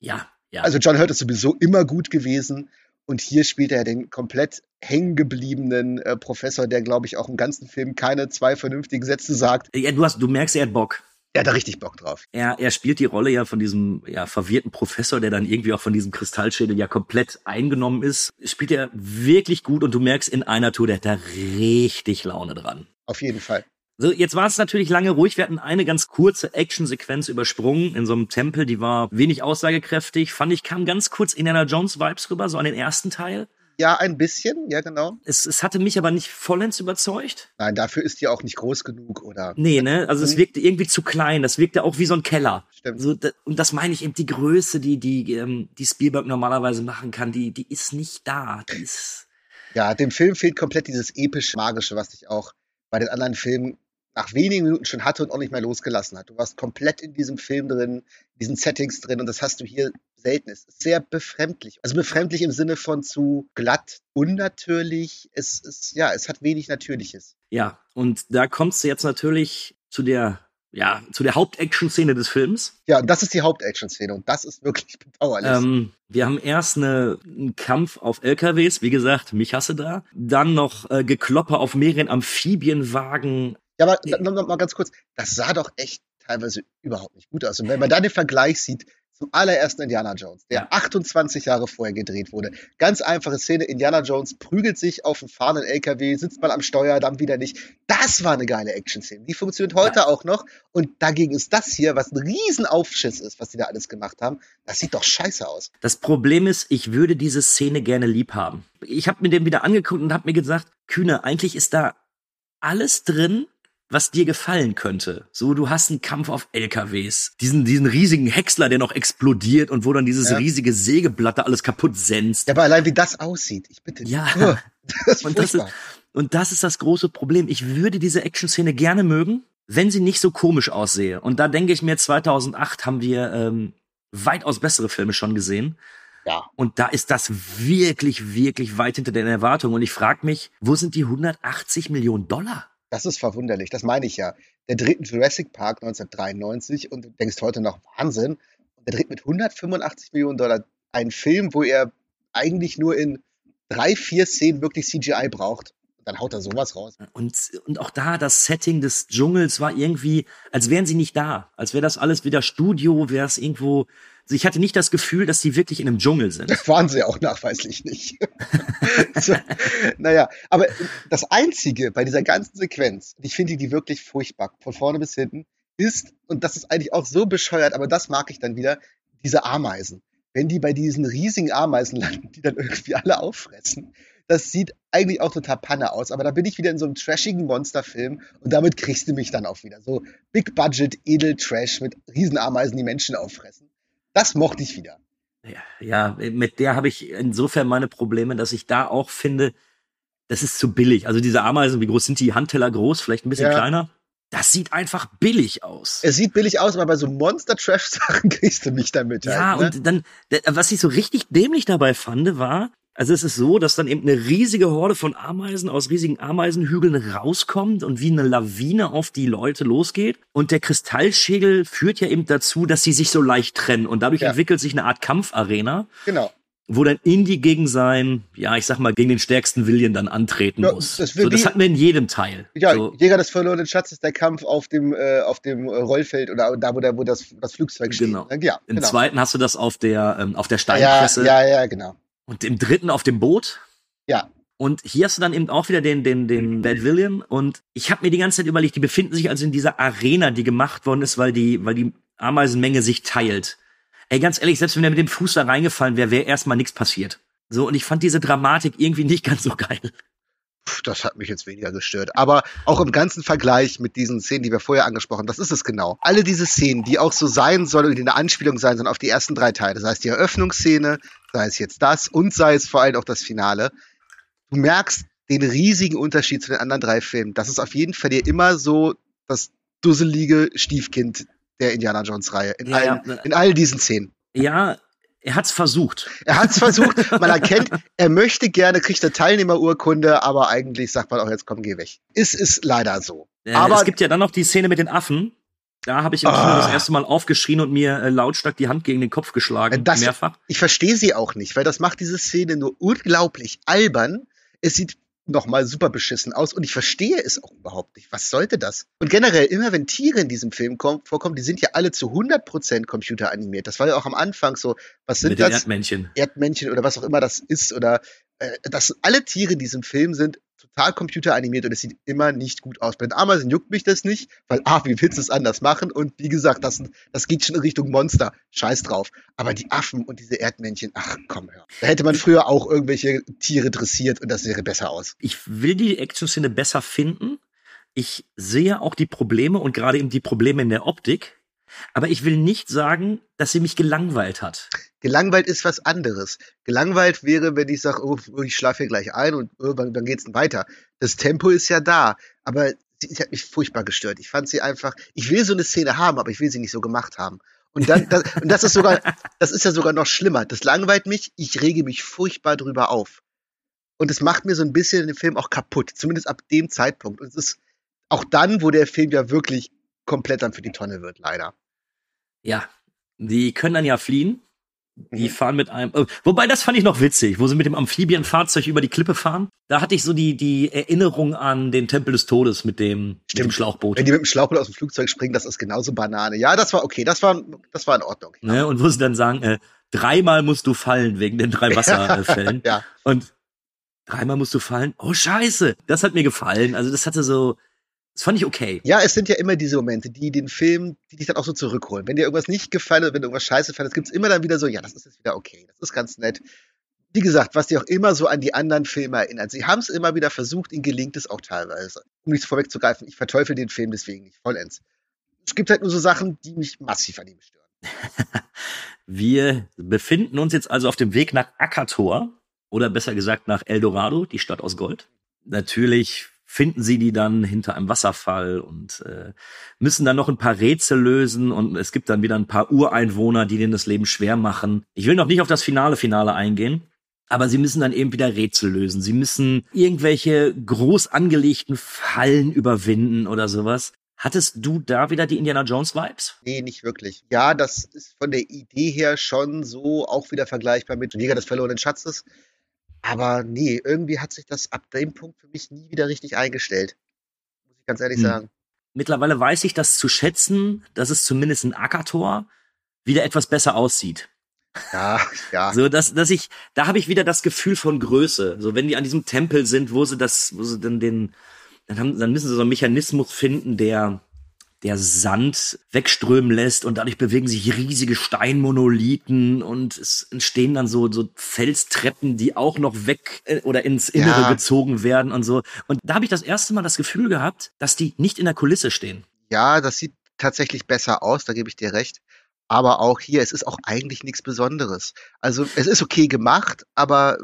Ja, ja. Also John Hurt ist sowieso immer gut gewesen und hier spielt er den komplett hängen gebliebenen äh, Professor, der glaube ich auch im ganzen Film keine zwei vernünftigen Sätze sagt. ja, du hast, du merkst, er hat Bock. Er hat da richtig Bock drauf. Er, er spielt die Rolle ja von diesem ja, verwirrten Professor, der dann irgendwie auch von diesem Kristallschädel ja komplett eingenommen ist. Spielt er wirklich gut und du merkst in einer Tour, der hat da richtig Laune dran. Auf jeden Fall. So, jetzt war es natürlich lange ruhig. Wir hatten eine ganz kurze Actionsequenz übersprungen in so einem Tempel, die war wenig aussagekräftig. Fand ich, kam ganz kurz Indiana Jones Vibes rüber, so an den ersten Teil. Ja, ein bisschen, ja genau. Es, es hatte mich aber nicht vollends überzeugt. Nein, dafür ist die auch nicht groß genug oder Nee, ne? Also es Mhm. wirkte irgendwie zu klein. Das wirkte auch wie so ein Keller. Stimmt. So, da, und das meine ich eben, die Größe, die, die, ähm, die Spielberg normalerweise machen kann, die, die ist nicht da. Die ist. Ja, dem Film fehlt komplett dieses episch-magische, was dich auch bei den anderen Filmen nach wenigen Minuten schon hatte und auch nicht mehr losgelassen hat. Du warst komplett in diesem Film drin, in diesen Settings drin und das hast du hier selten. Es ist sehr befremdlich. Also befremdlich im Sinne von zu glatt, unnatürlich. Es ist, ja, es hat wenig Natürliches. Ja, und da kommst du jetzt natürlich zu der, ja, zu der Hauptaction-Szene des Films. Ja, und das ist die Hauptaction-Szene und das ist wirklich bedauerlich. Ähm, wir haben erst eine, einen Kampf auf LKWs, wie gesagt, mich hasse da. Dann noch äh, Gekloppe auf mehreren Amphibienwagen. Ja, aber noch, noch mal ganz kurz, das sah doch echt teilweise überhaupt nicht gut aus. Und wenn man da den Vergleich sieht zum allerersten Indiana Jones, der Ja. 28 Jahre vorher gedreht wurde, ganz einfache Szene, Indiana Jones prügelt sich auf dem fahrenden LKW, sitzt mal am Steuer, dann wieder nicht. Das war eine geile Action-Szene. Die funktioniert heute auch noch. Und dagegen ist das hier, was ein riesen Aufschiss ist, was die da alles gemacht haben, das sieht doch scheiße aus. Das Problem ist, ich würde diese Szene gerne lieb haben. Ich habe mir den wieder angeguckt und habe mir gesagt, Kühne, eigentlich ist da alles drin, was dir gefallen könnte. So, du hast einen Kampf auf LKWs, diesen, diesen riesigen Häcksler, der noch explodiert und wo dann dieses Ja. riesige Sägeblatt da alles kaputt senzt. Ja, aber allein wie das aussieht, ich bitte. dich. Ja. Uah, Das ist Und das, ist, und das ist das große Problem. Ich würde diese Action-Szene gerne mögen, wenn sie nicht so komisch aussehe. Und da denke ich mir, 2008 haben wir ähm, weitaus bessere Filme schon gesehen. Ja. Und da ist das wirklich, wirklich weit hinter den Erwartungen. Und ich frage mich, wo sind die 180 Millionen Dollar? Das ist verwunderlich, das meine ich ja. Der dreht in Jurassic Park 1993 und du denkst heute noch Wahnsinn. Und der dreht mit 185 Millionen Dollar einen Film, wo er eigentlich nur in drei, vier Szenen wirklich CGI braucht. Dann haut er sowas raus. Und, und auch da, das Setting des Dschungels war irgendwie, als wären sie nicht da. Als wäre das alles wieder Studio, wäre es irgendwo Also ich hatte nicht das Gefühl, dass sie wirklich in einem Dschungel sind. Das waren sie auch nachweislich nicht. so, naja, aber das Einzige bei dieser ganzen Sequenz, ich finde die wirklich furchtbar, von vorne bis hinten, ist, und das ist eigentlich auch so bescheuert, aber das mag ich dann wieder, diese Ameisen. Wenn die bei diesen riesigen Ameisen landen, die dann irgendwie alle auffressen, das sieht eigentlich auch total Panne aus. Aber da bin ich wieder in so einem trashigen Monsterfilm und damit kriegst du mich dann auch wieder. So Big Budget, Edel Trash mit Riesenameisen, die Menschen auffressen. Das mochte ich wieder. Ja, ja mit der habe ich insofern meine Probleme, dass ich da auch finde, das ist zu billig. Also diese Ameisen, wie groß sind die? Handteller groß, vielleicht ein bisschen Ja. kleiner. Das sieht einfach billig aus. Es sieht billig aus, aber bei so Monster-Trash-Sachen kriegst du mich damit. Ja, halt, ne? und dann, was ich so richtig dämlich dabei fand, war, also es ist so, dass dann eben eine riesige Horde von Ameisen aus riesigen Ameisenhügeln rauskommt und wie eine Lawine auf die Leute losgeht. Und der Kristallschädel führt ja eben dazu, dass sie sich so leicht trennen. Und dadurch Ja. entwickelt sich eine Art Kampfarena, Genau. wo dann Indy gegen sein, ja, ich sag mal, gegen den stärksten Villian dann antreten Ja, muss. das so, das hatten wir in jedem Teil. Ja, so, Jäger des verlorenen Schatzes, der Kampf auf dem, äh, auf dem äh, Rollfeld oder da, wo, der, wo das, das Flugzeug steht. Genau. ne? Ja, Im genau. zweiten hast du das auf der, ähm, auf der ja, Steinpresse. ja, ja, genau. Und im dritten auf dem Boot. Ja. Und hier hast du dann eben auch wieder den, den, den Bad William. Und ich habe mir die ganze Zeit überlegt, die befinden sich also in dieser Arena, die gemacht worden ist, weil die, weil die Ameisenmenge sich teilt. Ey, ganz ehrlich, selbst wenn er mit dem Fuß da reingefallen wäre, wäre erstmal nichts passiert. So, und ich fand diese Dramatik irgendwie nicht ganz so geil. Puh, das hat mich jetzt weniger gestört. Aber auch im ganzen Vergleich mit diesen Szenen, die wir vorher angesprochen haben, das ist es genau. Alle diese Szenen, die auch so sein sollen und die eine Anspielung sein sollen auf die ersten drei Teile, sei es die Eröffnungsszene, sei es jetzt das und sei es vor allem auch das Finale, du merkst den riesigen Unterschied zu den anderen drei Filmen. Das ist auf jeden Fall dir immer so das dusselige Stiefkind der Indiana Jones Reihe in, Ja, allen, ja. in all diesen Szenen. Ja, er hat's versucht. Er hat es versucht, man erkennt, er möchte gerne, kriegt eine Teilnehmerurkunde, aber eigentlich sagt man auch jetzt komm, geh weg. Ist ist leider so. Äh, aber es gibt ja dann noch die Szene mit den Affen. Da habe ich im Kino Ah. das erste Mal aufgeschrien und mir äh, lautstark die Hand gegen den Kopf geschlagen. Das- mehrfach. ich verstehe sie auch nicht, weil das macht diese Szene nur unglaublich albern. Es sieht nochmal super beschissen aus und ich verstehe es auch überhaupt nicht. Was sollte das? Und generell, immer wenn Tiere in diesem Film kommen, vorkommen, die sind ja alle zu 100% computeranimiert. Das war ja auch am Anfang so, was sind Mit das? Erdmännchen. Erdmännchen oder was auch immer das ist oder äh, dass alle Tiere in diesem Film sind total computeranimiert und es sieht immer nicht gut aus. Bei den Ameisen juckt mich das nicht, weil ah, wie willst du es anders machen? Und wie gesagt, das, das geht schon in Richtung Monster. Scheiß drauf. Aber die Affen und diese Erdmännchen, ach komm, hör. Da hätte man früher auch irgendwelche Tiere dressiert und das sähe besser aus. Ich will die Action-Szene besser finden. Ich sehe auch die Probleme und gerade eben die Probleme in der Optik. Aber ich will nicht sagen, dass sie mich gelangweilt hat. Gelangweilt ist was anderes. Gelangweilt wäre, wenn ich sage, oh, ich schlafe hier gleich ein und oh, dann, dann geht's dann weiter. Das Tempo ist ja da, aber sie, sie hat mich furchtbar gestört. Ich fand sie einfach, ich will so eine Szene haben, aber ich will sie nicht so gemacht haben. Und dann, das, und das ist sogar, das ist ja sogar noch schlimmer. Das langweilt mich, ich rege mich furchtbar drüber auf. Und es macht mir so ein bisschen den Film auch kaputt, zumindest ab dem Zeitpunkt. Und es ist auch dann, wo der Film ja wirklich komplett dann für die Tonne wird, leider. Ja, die können dann ja fliehen. Die fahren mit einem, äh, wobei das fand ich noch witzig, wo sie mit dem Amphibienfahrzeug über die Klippe fahren. Da hatte ich so die, die Erinnerung an den Tempel des Todes mit dem, mit dem. Schlauchboot. Wenn die mit dem Schlauchboot aus dem Flugzeug springen, das ist genauso Banane. Ja, das war okay, das war, das war in Ordnung. Ne? Und wo sie dann sagen, äh, dreimal musst du fallen wegen den drei Wasserfällen. Ja. Und dreimal musst du fallen. Oh Scheiße, das hat mir gefallen. Also das hatte so, das fand ich okay. Ja, es sind ja immer diese Momente, die den Film, die dich dann auch so zurückholen. Wenn dir irgendwas nicht gefallen hat, wenn du irgendwas scheiße fandest, gibt's immer dann wieder so, ja, das ist jetzt wieder okay, das ist ganz nett. Wie gesagt, was die auch immer so an die anderen Filme erinnert. Sie haben es immer wieder versucht, ihnen gelingt es auch teilweise. Um nichts vorwegzugreifen, ich verteufel den Film deswegen nicht vollends. Es gibt halt nur so Sachen, die mich massiv an ihm stören. Wir befinden uns jetzt also auf dem Weg nach Akator oder besser gesagt nach Eldorado, die Stadt aus Gold. Natürlich finden sie die dann hinter einem Wasserfall und äh, müssen dann noch ein paar Rätsel lösen und es gibt dann wieder ein paar Ureinwohner, die denen das Leben schwer machen. Ich will noch nicht auf das Finale Finale eingehen, aber sie müssen dann eben wieder Rätsel lösen. Sie müssen irgendwelche groß angelegten Fallen überwinden oder sowas. Hattest du da wieder die Indiana Jones Vibes? Nee, nicht wirklich. Ja, das ist von der Idee her schon so auch wieder vergleichbar mit Jäger des verlorenen Schatzes. Aber nee, irgendwie hat sich das ab dem Punkt für mich nie wieder richtig eingestellt. Muss ich ganz ehrlich Hm. sagen. Mittlerweile weiß ich das zu schätzen, dass es zumindest in Akator wieder etwas besser aussieht. Ja, ja. So, dass, dass ich, da habe ich wieder das Gefühl von Größe. So, wenn die an diesem Tempel sind, wo sie das, wo sie dann den, dann haben, dann müssen sie so einen Mechanismus finden, der, der Sand wegströmen lässt und dadurch bewegen sich riesige Steinmonolithen und es entstehen dann so, so Felstreppen, die auch noch weg äh, oder ins Innere Ja. gezogen werden und so. Und da habe ich das erste Mal das Gefühl gehabt, dass die nicht in der Kulisse stehen. Ja, das sieht tatsächlich besser aus, da gebe ich dir recht. Aber auch hier, es ist auch eigentlich nichts Besonderes. Also es ist okay gemacht, aber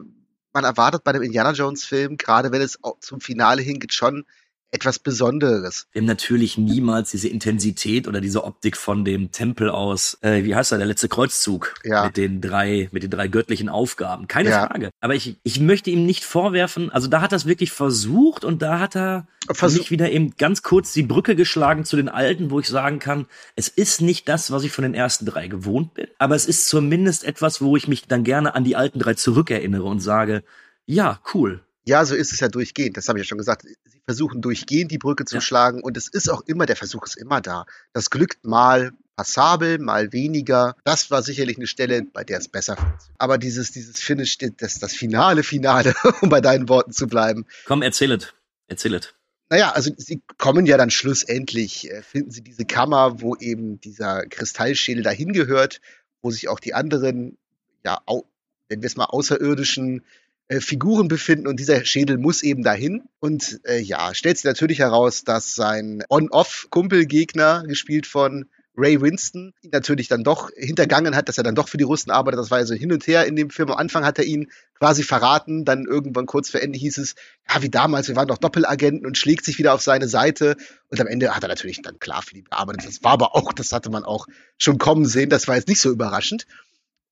man erwartet bei einem Indiana Jones Film, gerade wenn es zum Finale hingeht, schon etwas Besonderes. Wir haben natürlich niemals diese Intensität oder diese Optik von dem Tempel aus, äh, wie heißt er, der letzte Kreuzzug Ja. mit den drei, mit den drei göttlichen Aufgaben. Keine Ja. Frage. Aber ich, ich möchte ihm nicht vorwerfen, also da hat er es wirklich versucht und da hat er Versuch- mich wieder eben ganz kurz die Brücke geschlagen zu den alten, wo ich sagen kann, es ist nicht das, was ich von den ersten drei gewohnt bin, aber es ist zumindest etwas, wo ich mich dann gerne an die alten drei zurückerinnere und sage, ja, cool. Ja, so ist es ja durchgehend. Das habe ich ja schon gesagt. Sie versuchen durchgehend die Brücke zu Ja. schlagen und es ist auch immer, der Versuch ist immer da. Das glückt mal passabel, mal weniger. Das war sicherlich eine Stelle, bei der es besser funktioniert. Aber dieses, dieses Finish, das, das finale Finale, um bei deinen Worten zu bleiben. Komm, erzähl es. Erzähl es. Naja, also sie kommen ja dann schlussendlich, äh, finden sie diese Kammer, wo eben dieser Kristallschädel dahin gehört, wo sich auch die anderen, ja, au, nennen wir es mal, außerirdischen äh, Figuren befinden und dieser Schädel muss eben dahin. Und äh, ja, stellt sich natürlich heraus, dass sein On-Off-Kumpelgegner, gespielt von Ray Winston, ihn natürlich dann doch hintergangen hat, dass er dann doch für die Russen arbeitet. Das war ja so hin und her in dem Film. Am Anfang hat er ihn quasi verraten, dann irgendwann kurz vor Ende hieß es, ja, wie damals, wir waren doch Doppelagenten und schlägt sich wieder auf seine Seite. Und am Ende hat er natürlich dann klar für die gearbeitet. Das war aber auch, das hatte man auch schon kommen sehen. Das war jetzt nicht so überraschend.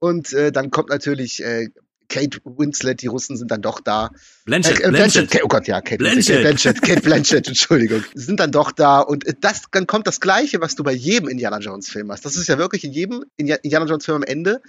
Und äh, dann kommt natürlich äh, Kate Winslet, die Russen sind dann doch da. Blanchett, Äh, äh, Blanchett. Kate- oh Gott, ja, Kate Blanchett. Kate Blanchett, Kate Blanchett, Entschuldigung, sind dann doch da und äh, das, dann kommt das Gleiche, was du bei jedem Indiana Jones Film hast. Das ist ja wirklich in jedem Indi- Indiana Jones Film am Ende.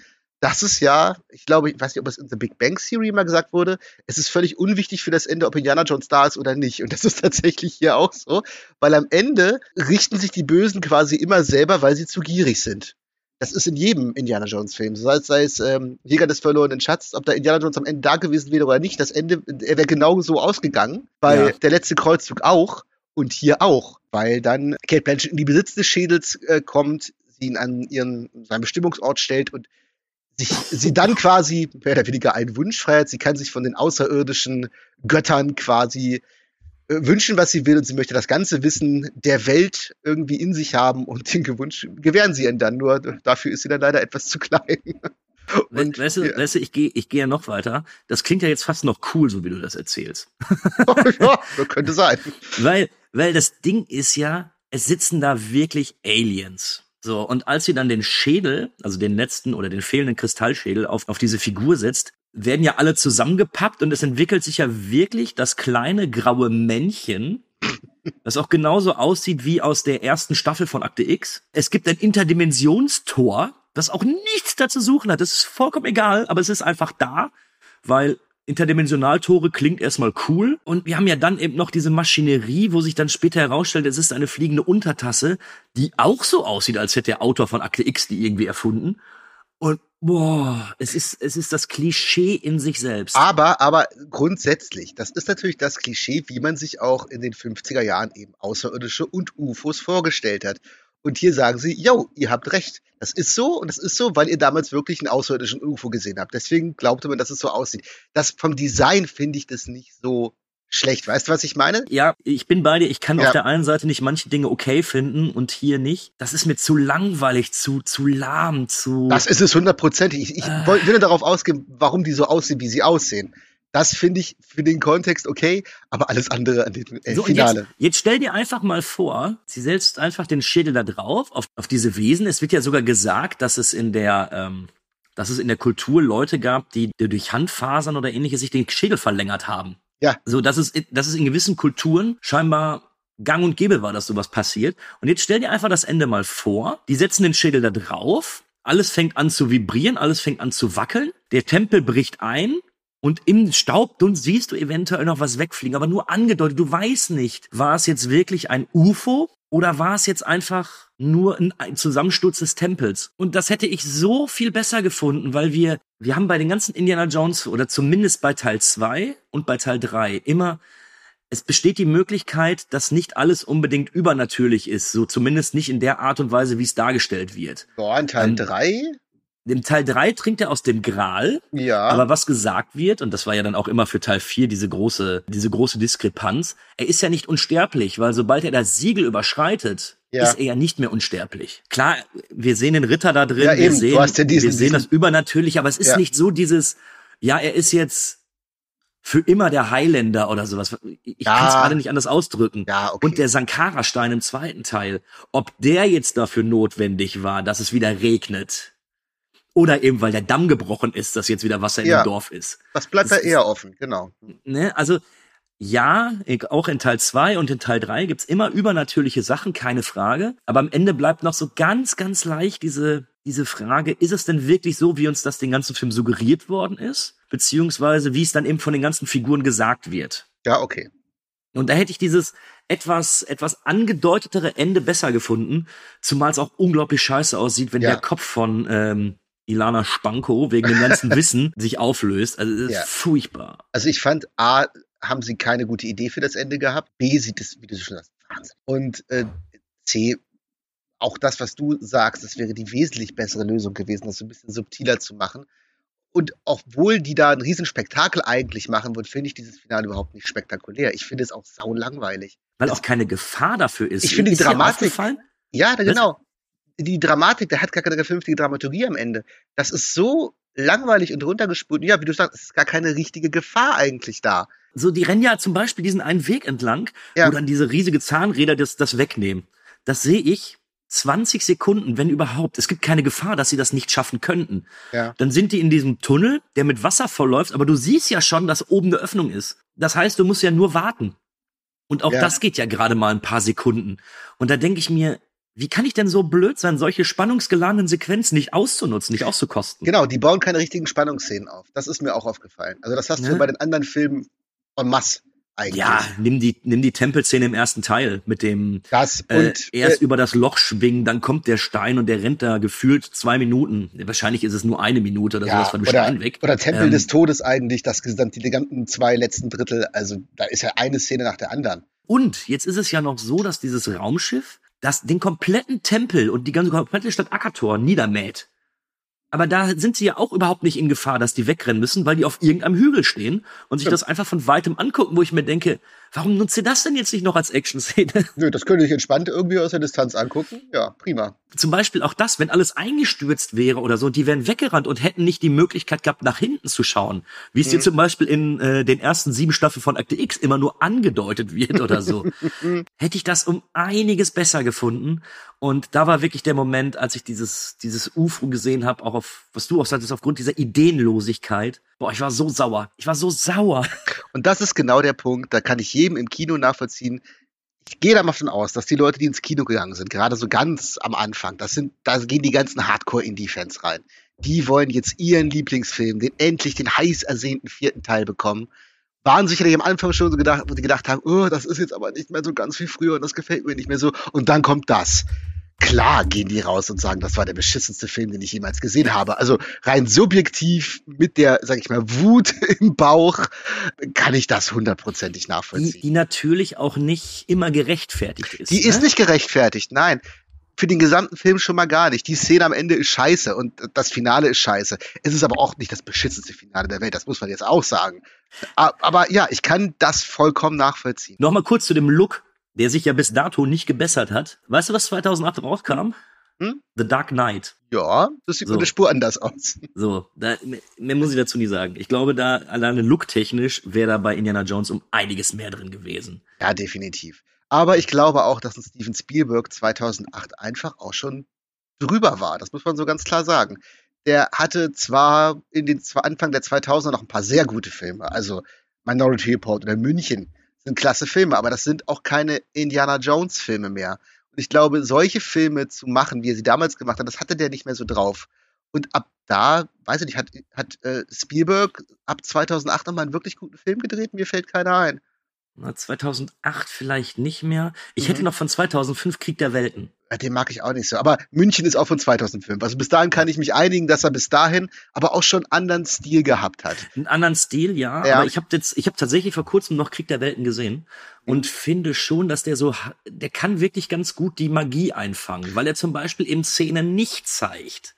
Das ist ja, ich glaube, ich weiß nicht, ob es in The Big Bang Theory mal gesagt wurde, es ist völlig unwichtig für das Ende, ob Indiana Jones da ist oder nicht. Und das ist tatsächlich hier auch so, weil am Ende richten sich die Bösen quasi immer selber, weil sie zu gierig sind. Das ist in jedem Indiana Jones Film. Sei es, sei es ähm, Jäger des verlorenen Schatzes, ob da Indiana Jones am Ende da gewesen wäre oder nicht. Das Ende, er wäre genau so ausgegangen, weil Ja. der letzte Kreuzzug auch und hier auch, weil dann Kate Blanchett in die Besitz des Schädels äh, kommt, sie ihn an ihren seinen Bestimmungsort stellt und sich, sie dann quasi mehr oder weniger einen Wunsch feiert. Sie kann sich von den außerirdischen Göttern quasi wünschen, was sie will und sie möchte das ganze Wissen der Welt irgendwie in sich haben und den Gewunsch gewähren sie ihr dann. Nur dafür ist sie dann leider etwas zu klein. We weißt du, ja. weißt du, ich gehe ich gehe ja noch weiter. Das klingt ja jetzt fast noch cool, so wie du das erzählst. ja, das könnte sein. Weil, weil das Ding ist ja, es sitzen da wirklich Aliens. So, und als sie dann den Schädel, also den letzten oder den fehlenden Kristallschädel auf, auf diese Figur setzt, werden ja alle zusammengepappt und es entwickelt sich ja wirklich das kleine graue Männchen, das auch genauso aussieht wie aus der ersten Staffel von Akte X. Es gibt ein Interdimensionstor, das auch nichts dazu suchen hat. Das ist vollkommen egal, aber es ist einfach da, weil Interdimensionaltore klingt erstmal cool. Und wir haben ja dann eben noch diese Maschinerie, wo sich dann später herausstellt, es ist eine fliegende Untertasse, die auch so aussieht, als hätte der Autor von Akte X die irgendwie erfunden. Und boah, es ist, es ist das Klischee in sich selbst. Aber, aber grundsätzlich, das ist natürlich das Klischee, wie man sich auch in den 50er Jahren eben Außerirdische und UFOs vorgestellt hat. Und hier sagen sie, yo, ihr habt recht. Das ist so und das ist so, weil ihr damals wirklich einen außerirdischen UFO gesehen habt. Deswegen glaubte man, dass es so aussieht. Das vom Design finde ich das nicht so schlecht. Weißt du, was ich meine? Ja, ich bin bei dir. Ich kann Ja. auf der einen Seite nicht manche Dinge okay finden und hier nicht. Das ist mir zu langweilig, zu, zu lahm, zu. Das ist es hundertprozentig. Ich, ich Ah. woll- will darauf ausgehen, warum die so aussehen, wie sie aussehen. Das finde ich für den Kontext okay, aber alles andere an dem äh, So, Finale. Jetzt, jetzt stell dir einfach mal vor, sie setzt einfach den Schädel da drauf, auf, auf diese Wesen. Es wird ja sogar gesagt, dass es in der, ähm, dass es in der Kultur Leute gab, die, die durch Handfasern oder ähnliches sich den Schädel verlängert haben. Ja. So, dass es, dass es in gewissen Kulturen scheinbar gang und gäbe war, dass sowas passiert. Und jetzt stell dir einfach das Ende mal vor. Die setzen den Schädel da drauf. Alles fängt an zu vibrieren, alles fängt an zu wackeln. Der Tempel bricht ein. Und im Staubdunst siehst du eventuell noch was wegfliegen, aber nur angedeutet. Du weißt nicht, war es jetzt wirklich ein UFO Oder war es jetzt einfach nur ein- Zusammensturz des Tempels? Und das hätte ich so viel besser gefunden, weil wir, wir haben bei den ganzen Indiana Jones oder zumindest bei Teil 2 und bei Teil 3 immer, es besteht die Möglichkeit, dass nicht alles unbedingt übernatürlich ist, so zumindest nicht in der Art und Weise, wie es dargestellt wird. Boah, in Teil Ähm, 3? Im Teil 3 trinkt er aus dem Gral, Ja. aber was gesagt wird, und das war ja dann auch immer für Teil 4 diese große, diese große Diskrepanz, er ist ja nicht unsterblich, weil sobald er das Siegel überschreitet, Ja. ist er ja nicht mehr unsterblich. Klar, wir sehen den Ritter da drin, Ja, wir sehen, ja diesen- wir sehen das übernatürlich, aber es ist nicht so dieses, ja, er ist jetzt für immer der Highlander oder sowas. Ich Ja. kann es gerade nicht anders ausdrücken. Ja, okay. Und der Sankara-Stein im zweiten Teil, ob der jetzt dafür notwendig war, dass es wieder regnet. Oder eben, weil der Damm gebrochen ist, dass jetzt wieder Wasser Ja. dem Dorf ist. das bleibt da ist- eher offen, genau. Ne? Also, ja, auch in Teil 2 und in Teil 3 gibt's immer übernatürliche Sachen, keine Frage. Aber am Ende bleibt noch so ganz, ganz leicht diese, diese Frage, ist es denn wirklich so, wie uns das den ganzen Film suggeriert worden ist? Beziehungsweise, wie es dann eben von den ganzen Figuren gesagt wird. Ja, okay. Und da hätte ich dieses etwas, etwas angedeutetere Ende besser gefunden, zumal es auch unglaublich scheiße aussieht, wenn Ja. der Kopf von ähm, Ilana Spanko wegen dem ganzen Wissen sich auflöst. Also das ist Ja. furchtbar. Also ich fand, A, haben sie keine gute Idee für das Ende gehabt. B, sieht es, wie du schon sagst, Wahnsinn. Und äh, C, auch das, was du sagst, das wäre die wesentlich bessere Lösung gewesen, das so ein bisschen subtiler zu machen. Und obwohl die da ein Riesenspektakel eigentlich machen würden, finde ich dieses Finale überhaupt nicht spektakulär. Ich finde es auch sau langweilig. Weil auch keine Gefahr dafür ist. Ich finde die Dramatik-? Ja, da, genau. Die Dramatik, der hat gar keine vernünftige Dramaturgie am Ende. Das ist so langweilig und runtergespult. Ja, wie du sagst, es ist gar keine richtige Gefahr eigentlich da. So, die rennen ja zum Beispiel diesen einen Weg entlang, Ja. wo dann diese riesige Zahnräder das, das wegnehmen. Das sehe ich 20 Sekunden, wenn überhaupt. Es gibt keine Gefahr, dass sie das nicht schaffen könnten. Ja. Dann sind die in diesem Tunnel, der mit Wasser vollläuft, aber du siehst ja schon, dass oben eine Öffnung ist. Das heißt, du musst ja nur warten. Und auch Ja. das geht ja gerade mal ein paar Sekunden. Und da denke ich mir, wie kann ich denn so blöd sein, solche spannungsgeladenen Sequenzen nicht auszunutzen, nicht auszukosten? Genau, die bauen keine richtigen Spannungsszenen auf. Das ist mir auch aufgefallen. Also das hast Ne? du bei den anderen Filmen en masse eigentlich. Ja, nimm die, nimm die Tempelszene im ersten Teil mit dem Das äh, und erst äh, über das Loch schwingen, dann kommt der Stein und der rennt da gefühlt zwei Minuten. Wahrscheinlich ist es nur eine Minute oder ja, sowas von dem oder, Stein weg. oder Tempel Ähm, des Todes eigentlich, das gesamte, die ganzen zwei letzten Drittel. Also da ist ja eine Szene nach der anderen. Und jetzt ist es ja noch so, dass dieses Raumschiff das den kompletten Tempel und die ganze komplette Stadt Akator niedermäht. Aber da sind sie ja auch überhaupt nicht in Gefahr, dass die wegrennen müssen, weil die auf irgendeinem Hügel stehen und sich das einfach von weitem angucken, wo ich mir denke, warum nutzt ihr das denn jetzt nicht noch als Action-Szene? Nö, das könnte ich entspannt irgendwie aus der Distanz angucken. Ja, prima. Zum Beispiel auch das, wenn alles eingestürzt wäre oder so, und die wären weggerannt und hätten nicht die Möglichkeit gehabt, nach hinten zu schauen. Wie es dir zum Beispiel in äh, den ersten sieben Staffeln von Akte X immer nur angedeutet wird oder so. Hätte ich das um einiges besser gefunden. Und da war wirklich der Moment, als ich dieses, dieses UFO gesehen habe, auch auf, was du auch sagtest, aufgrund dieser Ideenlosigkeit. Boah, ich war so sauer. Ich war so sauer. Und das ist genau der Punkt, da kann ich jedem im Kino nachvollziehen. Ich gehe da mal von aus, dass die Leute, die ins Kino gegangen sind, gerade so ganz am Anfang, das sind, da gehen die ganzen Hardcore-Indie-Fans rein. Die wollen jetzt ihren Lieblingsfilm, den endlich den heiß ersehnten vierten Teil bekommen. Waren sicherlich am Anfang schon so gedacht, wo die gedacht haben, oh, das ist jetzt aber nicht mehr so ganz wie früher und das gefällt mir nicht mehr so. Und dann kommt das. Klar gehen die raus und sagen, das war der beschissenste Film, den ich jemals gesehen habe. Also rein subjektiv mit der, sag ich mal, Wut im Bauch kann ich das hundertprozentig Die, nachvollziehen. die natürlich auch nicht immer gerechtfertigt ist. Die ist ne? nicht gerechtfertigt, nein. Für den gesamten Film schon mal gar nicht. Die Szene am Ende ist scheiße und das Finale ist scheiße. Es ist aber auch nicht das beschissenste Finale der Welt, das muss man jetzt auch sagen. Aber ja, ich kann das vollkommen nachvollziehen. Nochmal kurz zu dem Look, der sich ja bis dato nicht gebessert hat. Weißt du, was 2008 rauskam? Hm? The Dark Knight. Ja, das sieht So. eine Spur anders aus. So, da, mehr muss ich dazu nie sagen. Ich glaube, da alleine looktechnisch wäre da bei Indiana Jones um einiges mehr drin gewesen. Ja, definitiv. Aber ich glaube auch, dass ein Steven Spielberg 2008 einfach auch schon drüber war. Das muss man so ganz klar sagen. Der hatte zwar in den zwar Anfang der 2000er noch ein paar sehr gute Filme, also Minority Report oder München sind klasse Filme, aber das sind auch keine Indiana Jones Filme mehr. Und ich glaube, solche Filme zu machen, wie er sie damals gemacht hat, das hatte der nicht mehr so drauf. Und ab da, weiß ich nicht, hat, hat äh, Spielberg ab 2008 nochmal einen wirklich guten Film gedreht? Mir fällt keiner ein. Na, 2008 vielleicht nicht mehr. Ich Mhm. hätte noch von 2005 Krieg der Welten. Ja, Den mag ich auch nicht so. Aber München ist auch von 2005. Also bis dahin kann ich mich einigen, dass er bis dahin aber auch schon anderen Stil gehabt hat. Einen anderen Stil, ja. Ja. Aber ich habe jetzt, ich habe tatsächlich vor kurzem noch Krieg der Welten gesehen und finde schon, dass der so, der kann wirklich ganz gut die Magie einfangen, weil er zum Beispiel eben Szenen nicht zeigt.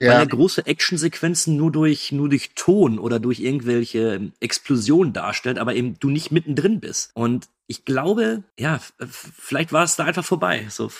Weil Ja. er große Actionsequenzen nur durch, nur durch Ton oder durch irgendwelche Explosionen darstellt, aber eben du nicht mittendrin bist. Und ich glaube, ja, vielleicht war es da einfach vorbei. So,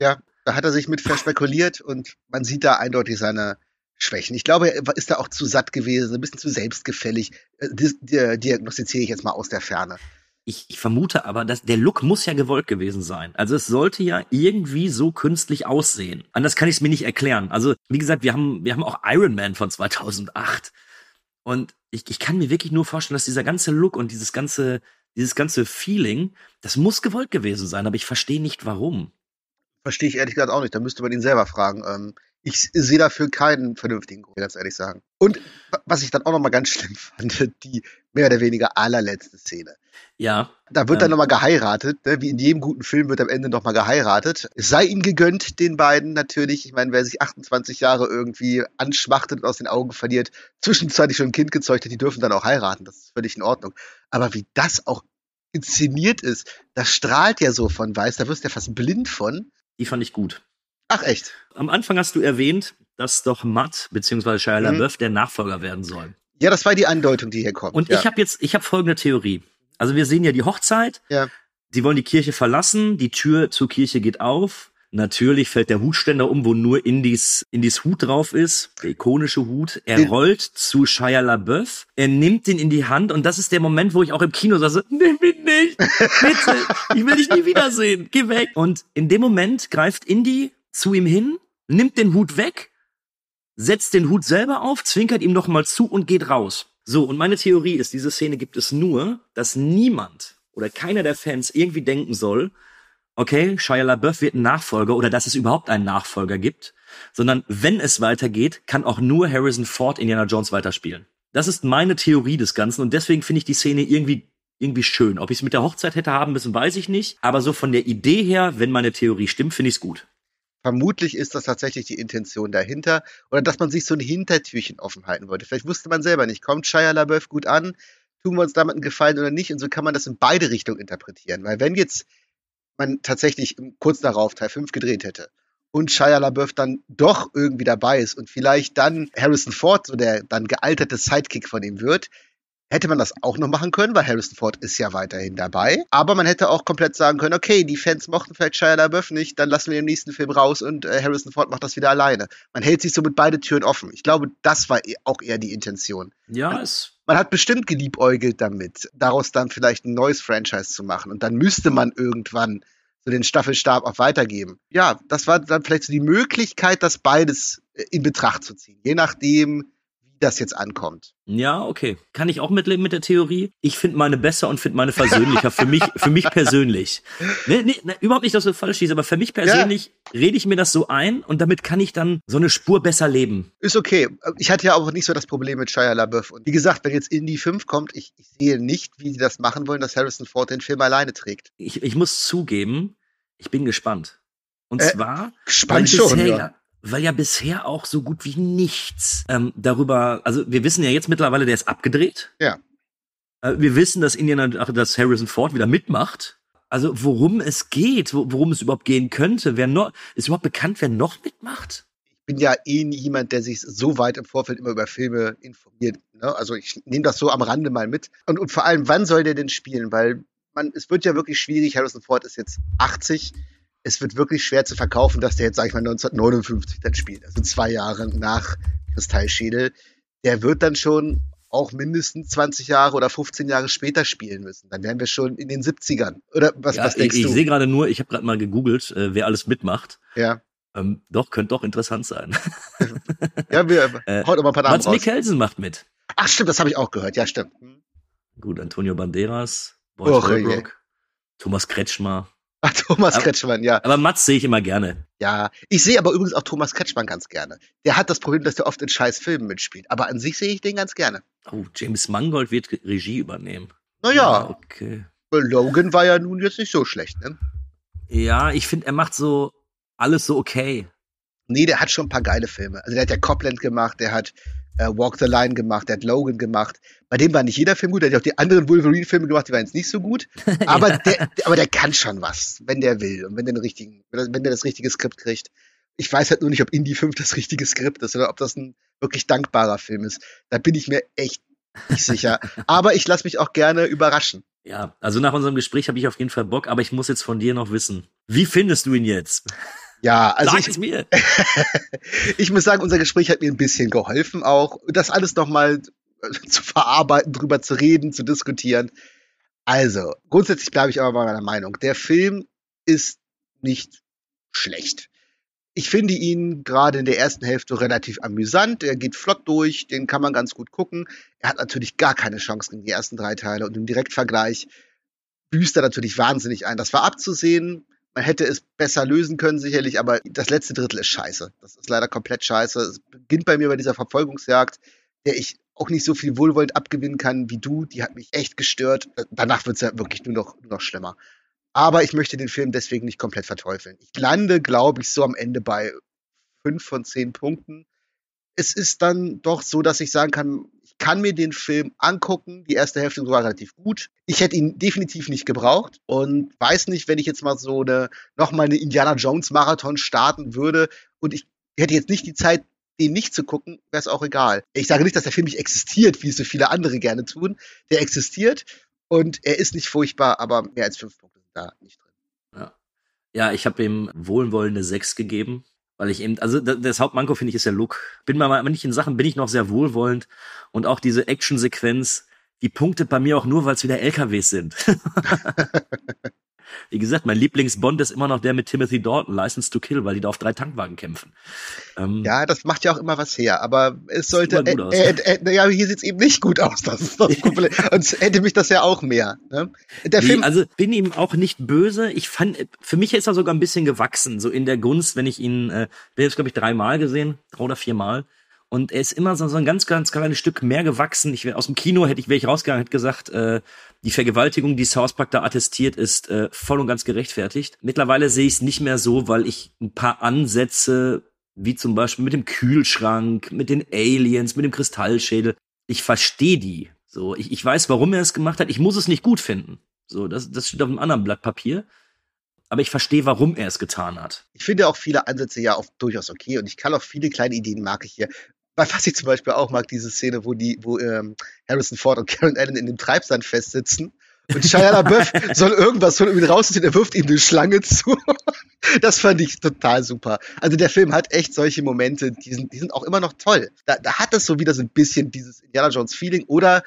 Ja, da hat er sich mit verspekuliert und man sieht da eindeutig seine Schwächen. Ich glaube, er ist da auch zu satt gewesen, ein bisschen zu selbstgefällig. Äh, dis- di- Diagnostiziere ich jetzt mal aus der Ferne. Ich, ich vermute aber, dass der Look muss ja gewollt gewesen sein. Also es sollte ja irgendwie so künstlich aussehen. Anders kann ich es mir nicht erklären. Also wie gesagt, wir haben wir haben auch Iron Man von 2008 und ich, ich kann mir wirklich nur vorstellen, dass dieser ganze Look und dieses ganze dieses ganze Feeling, das muss gewollt gewesen sein. Aber ich verstehe nicht warum. Verstehe ich ehrlich gesagt auch nicht. Da müsste man ihn selber fragen. Ähm, ich sehe dafür keinen vernünftigen Grund, ganz ehrlich sagen. Und wa- was ich dann auch nochmal ganz schlimm fand, die mehr oder weniger allerletzte Szene. Ja, Da wird dann Ähm. nochmal geheiratet, ne? wie in jedem guten Film wird am Ende nochmal geheiratet. Es sei ihnen gegönnt, den beiden natürlich. Ich meine, wer sich 28 Jahre irgendwie anschmachtet und aus den Augen verliert, zwischenzeitlich schon ein Kind gezeugt hat, die dürfen dann auch heiraten. Das ist völlig in Ordnung. Aber wie das auch inszeniert ist, das strahlt ja so von weiß, da wirst du ja fast blind von. Die fand ich gut. Ach echt? Am Anfang hast du erwähnt, dass doch Matt bzw. Shia Mhm. LaBeouf der Nachfolger werden soll. Ja, das war die Andeutung, die hier kommt. Und ja. ich habe jetzt, ich habe folgende Theorie. Also wir sehen ja die Hochzeit. Ja. Die wollen die Kirche verlassen. Die Tür zur Kirche geht auf. Natürlich fällt der Hutständer um, wo nur Indies, Indies Hut drauf ist. Der ikonische Hut. Er rollt zu Shia LaBeouf. Er nimmt den in die Hand und das ist der Moment, wo ich auch im Kino sage, nimm ihn nicht. Bitte. Ich will dich nie wiedersehen. Geh weg. Und in dem Moment greift Indy zu ihm hin, nimmt den Hut weg setzt den Hut selber auf, zwinkert ihm noch mal zu und geht raus. So, und meine Theorie ist, diese Szene gibt es nur, dass niemand oder keiner der Fans irgendwie denken soll, okay, Shia LaBeouf wird ein Nachfolger oder dass es überhaupt einen Nachfolger gibt, sondern wenn es weitergeht, kann auch nur Harrison Ford Indiana Jones weiterspielen. Das ist meine Theorie des Ganzen und deswegen finde ich die Szene irgendwie irgendwie schön. Ob ich es mit der Hochzeit hätte haben müssen, weiß ich nicht. Aber so von der Idee her, wenn meine Theorie stimmt, finde ich es gut. Vermutlich ist das tatsächlich die Intention dahinter. Oder dass man sich so ein Hintertürchen offen halten wollte. Vielleicht wusste man selber nicht, kommt Shia LaBeouf gut an, tun wir uns damit einen Gefallen oder nicht. Und so kann man das in beide Richtungen interpretieren. Weil wenn jetzt man tatsächlich kurz darauf Teil 5 gedreht hätte und Shia LaBeouf dann doch irgendwie dabei ist und vielleicht dann Harrison Ford, so der dann gealterte Sidekick von ihm wird, hätte man das auch noch machen können, weil Harrison Ford ist ja weiterhin dabei. Aber man hätte auch komplett sagen können, okay, die Fans mochten vielleicht Shia LaBeouf nicht, dann lassen wir im nächsten Film raus und äh, Harrison Ford macht das wieder alleine. Man hält sich somit beide Türen offen. Ich glaube, das war eh- auch eher die Intention. Ja, es Man hat bestimmt geliebäugelt damit, daraus dann vielleicht ein neues Franchise zu machen. Und dann müsste man irgendwann so den Staffelstab auch weitergeben. Ja, das war dann vielleicht so die Möglichkeit, das beides äh, in Betracht zu ziehen. Je nachdem, wie das jetzt ankommt. Ja, okay. Kann ich auch mitleben mit der Theorie. Ich finde meine besser und finde meine versöhnlicher. für mich, für mich persönlich. Nee, nee, nee, überhaupt nicht, dass du falsch schießt, aber für mich persönlich rede ich mir das so ein und damit kann ich dann so eine Spur besser leben. Ist okay. Ich hatte ja auch nicht so das Problem mit Shia LaBeouf. Und wie gesagt, wenn jetzt Indie 5 kommt, ich, ich sehe nicht, wie sie das machen wollen, dass Harrison Ford den Film alleine trägt. Ich, ich muss zugeben, ich bin gespannt. Und Äh, zwar, weil schon, bisher, ja. ja. Weil ja bisher auch so gut wie nichts ähm, darüber, also wir wissen ja jetzt mittlerweile, der ist abgedreht. Ja. Äh, wir wissen, dass Indiana, dass Harrison Ford wieder mitmacht. Also worum es geht, wo, worum es überhaupt gehen könnte, wer noch, ist überhaupt bekannt, wer noch mitmacht? Ich bin ja eh jemand, der sich so weit im Vorfeld immer über Filme informiert. Ne? Also ich nehme das so am Rande mal mit. Und, und vor allem, wann soll der denn spielen? Weil man, es wird ja wirklich schwierig. Harrison Ford ist jetzt 80. Es wird wirklich schwer zu verkaufen, dass der jetzt, sag ich mal, 1959 dann spielt. Also zwei Jahre nach Kristallschädel. Der wird dann schon auch mindestens 20 Jahre oder 15 Jahre später spielen müssen. Dann wären wir schon in den 70ern. Oder was, ja, was denkst ich, ich du? sehe gerade nur, ich habe gerade mal gegoogelt, äh, wer alles mitmacht. ja. Ähm, doch, könnte doch interessant sein. ja, wir Äh, haut aber ein paar Namen Mats raus. Mikkelsen macht mit. Ach stimmt, das habe ich auch gehört. Ja, stimmt. Hm. Gut, Antonio Banderas, je. Holbrook, Thomas Kretschmer. Ach, Thomas Aber- Kretschmann, ja. Aber Mats sehe ich immer gerne. Ja, ich sehe aber übrigens auch Thomas Kretschmann ganz gerne. Der hat das Problem, dass der oft in scheiß Filmen mitspielt. Aber an sich sehe ich den ganz gerne. Oh, James Mangold wird Regie übernehmen. Naja, okay. Logan war ja nun jetzt nicht so schlecht, ne? Ja, ich finde, er macht so alles so okay. Nee, der hat schon ein paar geile Filme. Also der hat ja Copland gemacht, der hat äh, Walk the Line gemacht, der hat Logan gemacht. Bei dem war nicht jeder Film gut, der hat ja auch die anderen Wolverine-Filme gemacht, die waren jetzt nicht so gut. Aber, ja. der, aber der kann schon was, wenn der will und wenn der, den richtigen, wenn der das richtige Skript kriegt. Ich weiß halt nur nicht, ob Indie 5 das richtige Skript ist oder ob das ein wirklich dankbarer Film ist. Da bin ich mir echt nicht sicher. aber ich lasse mich auch gerne überraschen. Ja, also nach unserem Gespräch habe ich auf jeden Fall Bock, aber ich muss jetzt von dir noch wissen, wie findest du ihn jetzt? Ja, also Sag ich, es mir. ich muss sagen, unser Gespräch hat mir ein bisschen geholfen, auch das alles nochmal zu verarbeiten, drüber zu reden, zu diskutieren. Also, grundsätzlich bleibe ich aber bei meiner Meinung. Der Film ist nicht schlecht. Ich finde ihn gerade in der ersten Hälfte relativ amüsant. Er geht flott durch, den kann man ganz gut gucken. Er hat natürlich gar keine Chance gegen die ersten drei Teile und im Direktvergleich büßt er natürlich wahnsinnig ein. Das war abzusehen. Man hätte es besser lösen können, sicherlich, aber das letzte Drittel ist scheiße. Das ist leider komplett scheiße. Es beginnt bei mir bei dieser Verfolgungsjagd, der ich auch nicht so viel wohlwollend abgewinnen kann wie du. Die hat mich echt gestört. Danach wird es ja wirklich nur noch, nur noch schlimmer. Aber ich möchte den Film deswegen nicht komplett verteufeln. Ich lande, glaube ich, so am Ende bei fünf von zehn Punkten. Es ist dann doch so, dass ich sagen kann, ich kann mir den Film angucken. Die erste Hälfte war relativ gut. Ich hätte ihn definitiv nicht gebraucht und weiß nicht, wenn ich jetzt mal so eine, nochmal eine Indiana Jones Marathon starten würde und ich hätte jetzt nicht die Zeit, den nicht zu gucken, wäre es auch egal. Ich sage nicht, dass der Film nicht existiert, wie es so viele andere gerne tun. Der existiert und er ist nicht furchtbar, aber mehr als fünf Punkte sind da nicht drin. Ja, ja ich habe ihm wohlwollende sechs gegeben, weil ich eben, also das Hauptmanko finde ich ist der Look. Bin bei manchen Sachen bin ich noch sehr wohlwollend und auch diese Actionsequenz, die punktet bei mir auch nur, weil es wieder LKWs sind. Wie gesagt, mein Lieblingsbond ist immer noch der mit Timothy Dalton, License to Kill, weil die da auf drei Tankwagen kämpfen. Ähm, ja, das macht ja auch immer was her, aber es sollte, äh, äh, äh, ja, hier sieht's eben nicht gut aus. Das ist das Problem. Und hätte mich das ja auch mehr. Ne? Der Film, also bin ihm auch nicht böse. Ich fand, für mich ist er sogar ein bisschen gewachsen, so in der Gunst, wenn ich ihn, äh, bin jetzt glaube ich dreimal gesehen, drei oder viermal. Und er ist immer so, so ein ganz, ganz kleines Stück mehr gewachsen. Ich wäre aus dem Kino, hätte ich, wäre ich rausgegangen, hätte gesagt, äh, die Vergewaltigung, die South Park da attestiert, ist äh, voll und ganz gerechtfertigt. Mittlerweile sehe ich es nicht mehr so, weil ich ein paar Ansätze, wie zum Beispiel mit dem Kühlschrank, mit den Aliens, mit dem Kristallschädel, ich verstehe die. So, ich, ich weiß, warum er es gemacht hat. Ich muss es nicht gut finden. So, das, das steht auf einem anderen Blatt Papier aber ich verstehe, warum er es getan hat. Ich finde auch viele Ansätze ja auch durchaus okay und ich kann auch viele kleine Ideen mag ich hier was ich zum Beispiel auch mag, diese Szene, wo die, wo ähm, Harrison Ford und Karen Allen in dem Treibsand festsitzen und Shia LaBeouf soll irgendwas von ihm rausziehen, er wirft ihm eine Schlange zu. das fand ich total super. Also der Film hat echt solche Momente, die sind, die sind auch immer noch toll. Da, da hat es so wieder so ein bisschen dieses Indiana Jones Feeling oder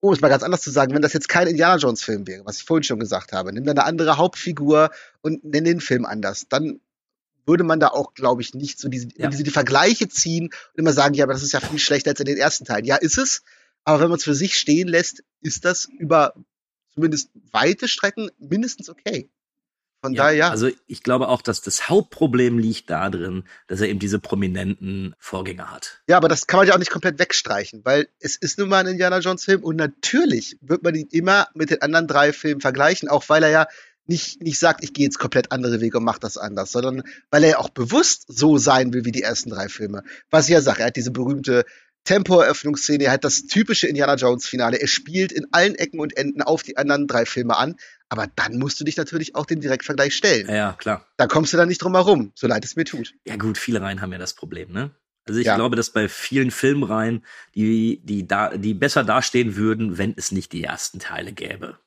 um es mal ganz anders zu sagen, wenn das jetzt kein Indiana Jones Film wäre, was ich vorhin schon gesagt habe, nimm dann eine andere Hauptfigur und nenn den Film anders, dann würde man da auch, glaube ich, nicht so diese, ja. diese die Vergleiche ziehen und immer sagen, ja, aber das ist ja viel schlechter als in den ersten Teilen. Ja, ist es. Aber wenn man es für sich stehen lässt, ist das über zumindest weite Strecken mindestens okay. Von ja, daher ja. Also ich glaube auch, dass das Hauptproblem liegt darin, dass er eben diese prominenten Vorgänger hat. Ja, aber das kann man ja auch nicht komplett wegstreichen, weil es ist nun mal ein Indiana Jones Film und natürlich wird man ihn immer mit den anderen drei Filmen vergleichen, auch weil er ja nicht, nicht sagt, ich gehe jetzt komplett andere Wege und mache das anders, sondern weil er ja auch bewusst so sein will wie die ersten drei Filme. Was ich ja sage, er hat diese berühmte Tempo-Eröffnungsszene, er hat das typische Indiana Jones-Finale. Er spielt in allen Ecken und Enden auf die anderen drei Filme an. Aber dann musst du dich natürlich auch dem Direktvergleich stellen. Ja, klar. Da kommst du dann nicht drum herum, so leid es mir tut. Ja gut, viele Reihen haben ja das Problem, ne? Also ich ja. glaube, dass bei vielen Filmreihen, die, die, da, die besser dastehen würden, wenn es nicht die ersten Teile gäbe.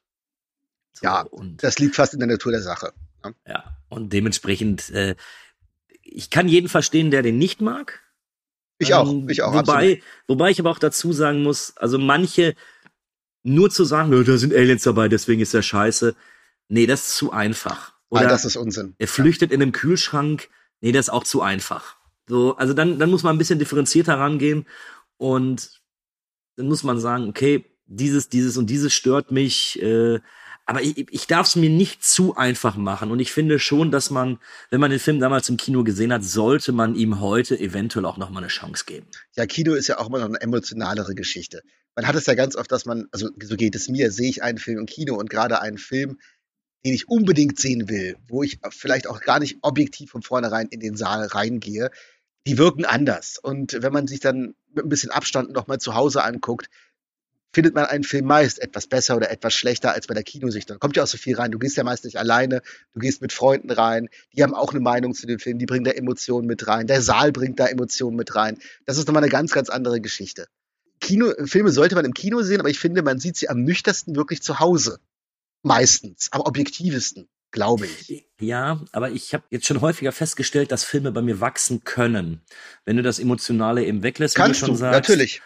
So, ja, und das liegt fast in der Natur der Sache. Ne? Ja, und dementsprechend, äh, ich kann jeden verstehen, der den nicht mag. Ich auch, ähm, ich auch. Wobei, absolut. wobei ich aber auch dazu sagen muss, also manche nur zu sagen, da sind Aliens dabei, deswegen ist er scheiße. Nee, das ist zu einfach. Oder Nein, das ist Unsinn. Er flüchtet ja. in einem Kühlschrank. Nee, das ist auch zu einfach. So, also dann, dann muss man ein bisschen differenzierter rangehen und dann muss man sagen, okay, dieses, dieses und dieses stört mich. Äh, aber ich, ich darf es mir nicht zu einfach machen. Und ich finde schon, dass man, wenn man den Film damals im Kino gesehen hat, sollte man ihm heute eventuell auch noch mal eine Chance geben. Ja, Kino ist ja auch immer noch eine emotionalere Geschichte. man hat es ja ganz oft, dass man, also so geht es mir, sehe ich einen Film im Kino und gerade einen Film, den ich unbedingt sehen will, wo ich vielleicht auch gar nicht objektiv von vornherein in den Saal reingehe, die wirken anders. Und wenn man sich dann mit ein bisschen Abstand nochmal zu Hause anguckt, findet man einen Film meist etwas besser oder etwas schlechter als bei der Kinosicht. Da kommt ja auch so viel rein. Du gehst ja meist nicht alleine, du gehst mit Freunden rein, die haben auch eine Meinung zu dem Film, die bringen da Emotionen mit rein, der Saal bringt da Emotionen mit rein. Das ist nochmal eine ganz, ganz andere Geschichte. Kino, Filme sollte man im Kino sehen, aber ich finde, man sieht sie am nüchternsten wirklich zu Hause. Meistens, am objektivsten, glaube ich. Ja, aber ich habe jetzt schon häufiger festgestellt, dass Filme bei mir wachsen können, wenn du das Emotionale eben weglässt, Kannst wie du schon du, sagst. natürlich.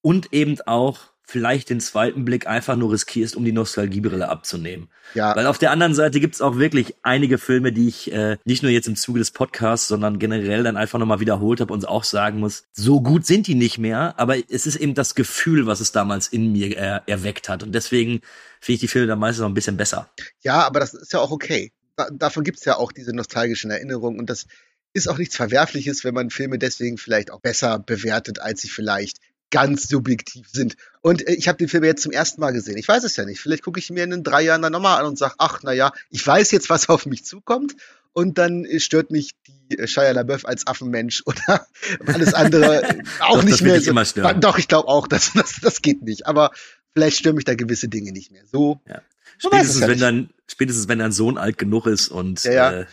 Und eben auch vielleicht den zweiten Blick einfach nur riskierst, um die Nostalgiebrille abzunehmen. Ja. Weil auf der anderen Seite gibt's auch wirklich einige Filme, die ich äh, nicht nur jetzt im Zuge des Podcasts, sondern generell dann einfach nochmal wiederholt habe und auch sagen muss, so gut sind die nicht mehr, aber es ist eben das Gefühl, was es damals in mir äh, erweckt hat. Und deswegen finde ich die Filme dann meistens noch ein bisschen besser. Ja, aber das ist ja auch okay. Da, davon gibt's ja auch diese nostalgischen Erinnerungen und das ist auch nichts Verwerfliches, wenn man Filme deswegen vielleicht auch besser bewertet, als sie vielleicht ganz subjektiv sind. Und äh, ich habe den Film jetzt zum ersten Mal gesehen. Ich weiß es ja nicht. Vielleicht gucke ich mir in drei Jahren dann nochmal an und sage, ach, na ja, ich weiß jetzt, was auf mich zukommt. Und dann äh, stört mich die äh, Shia LaBeouf als Affenmensch oder alles andere auch Doch, nicht das mehr. stören. Doch, ich glaube auch, dass das, das geht nicht. Aber vielleicht stören mich da gewisse Dinge nicht mehr. So. Ja. Spätestens, ja wenn dein, spätestens wenn dein Sohn alt genug ist und ja. Äh,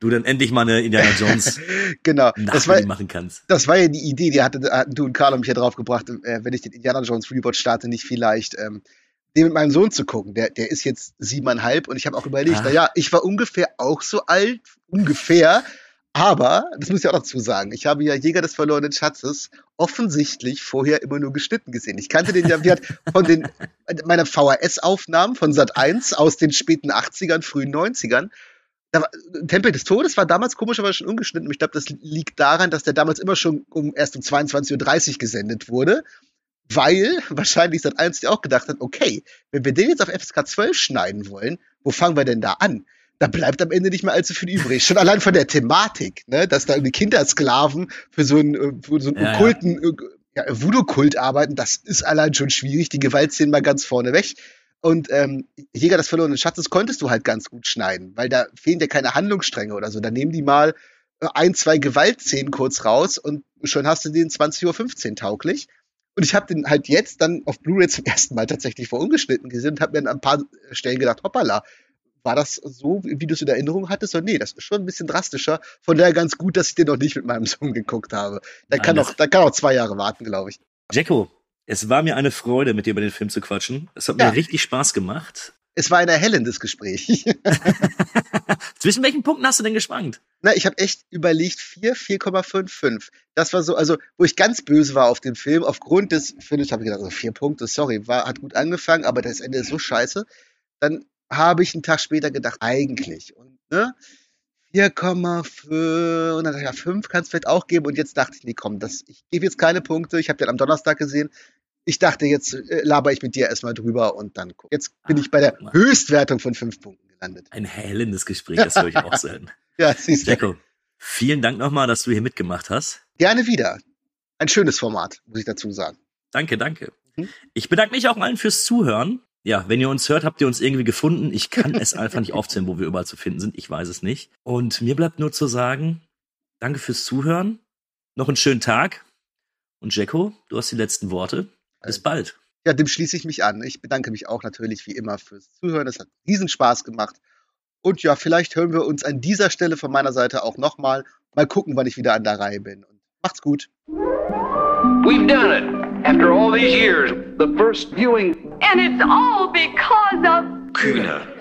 du dann endlich mal eine Indiana Jones Genau. Das war, machen kannst. das war ja die Idee, die hatte, hatten du und Carlo mich ja drauf gebracht, äh, wenn ich den Indiana Jones Rewatch starte, nicht vielleicht ähm, den mit meinem Sohn zu gucken. Der, der ist jetzt siebeneinhalb und ich habe auch überlegt, Ah. na ja, ich war ungefähr auch so alt, ungefähr. Aber, das muss ich auch dazu sagen, ich habe ja Jäger des verlorenen Schatzes offensichtlich vorher immer nur geschnitten gesehen. Ich kannte den ja wie gesagt, von den meiner VHS-Aufnahmen von Sat 1 aus den späten 80ern, frühen 90ern. Da war, Tempel des Todes war damals komischerweise schon ungeschnitten. Und ich glaube, das liegt daran, dass der damals immer schon um erst um 22.30 Uhr gesendet wurde. Weil wahrscheinlich Sat 1 ja auch gedacht hat, okay, wenn wir den jetzt auf FSK 12 schneiden wollen, wo fangen wir denn da an? Da bleibt am Ende nicht mehr allzu viel übrig. Schon allein von der Thematik, ne, dass da irgendwie Kindersklaven für so einen, äh, für so einen Ja, ja. okkulten äh, ja, Voodoo-Kult arbeiten, das ist allein schon schwierig. Die Gewaltszenen mal ganz vorne weg. Und ähm, Jäger des verlorenen Schatzes konntest du halt ganz gut schneiden, weil da fehlen dir keine Handlungsstränge oder so. Da nehmen die mal äh, ein, zwei Gewaltszenen kurz raus und schon hast du den 20.15 Uhr tauglich. Und ich habe den halt jetzt dann auf Blu-ray zum ersten Mal tatsächlich vor ungeschnitten gesehen und habe mir an ein paar Stellen gedacht, hoppala, war das so, wie du es in Erinnerung hattest? Und nee, das ist schon ein bisschen drastischer. Von daher ganz gut, dass ich den noch nicht mit meinem Sohn geguckt habe. Nein, kann noch, der kann auch zwei Jahre warten, glaube ich. Jacko, es war mir eine Freude, mit dir über den Film zu quatschen. Es hat Ja. mir richtig Spaß gemacht. Es war ein erhellendes Gespräch. Zwischen welchen Punkten hast du denn geschwankt? Na, ich habe echt überlegt, 4, 4,55. Das war so, also, wo ich ganz böse war auf dem Film, aufgrund des Films, habe ich gedacht, also vier Punkte, sorry, war, hat gut angefangen, aber das Ende ist so scheiße. Dann habe ich einen Tag später gedacht, eigentlich. Und, ne? 4,5, und dann dachte ich, ja, 5 kann es vielleicht auch geben. Und jetzt dachte ich, nee, komm, das, ich gebe jetzt keine Punkte. Ich habe den am Donnerstag gesehen. Ich dachte, jetzt äh, laber ich mit dir erstmal drüber und dann guck. Jetzt bin Ah, ich bei der mal. Höchstwertung von 5 Punkten gelandet. Ein hellendes Gespräch, das höre ich auch selten. Ja, siehst du. Jacko, vielen Dank nochmal, dass du hier mitgemacht hast. Gerne wieder. Ein schönes Format, muss ich dazu sagen. Danke, danke. Mhm. Ich bedanke mich auch allen fürs Zuhören. Ja, wenn ihr uns hört, habt ihr uns irgendwie gefunden. Ich kann es einfach nicht aufzählen, wo wir überall zu finden sind. Ich weiß es nicht. Und mir bleibt nur zu sagen, danke fürs Zuhören. Noch einen schönen Tag. Und Jacko, du hast die letzten Worte. Bis bald. Ja, dem schließe ich mich an. Ich bedanke mich auch natürlich wie immer fürs Zuhören. Es hat riesen Spaß gemacht. Und ja, vielleicht hören wir uns an dieser Stelle von meiner Seite auch nochmal. Mal gucken, wann ich wieder an der Reihe bin. Und macht's gut. We've done it. After all these years, the first viewing And it's all because of Kühner.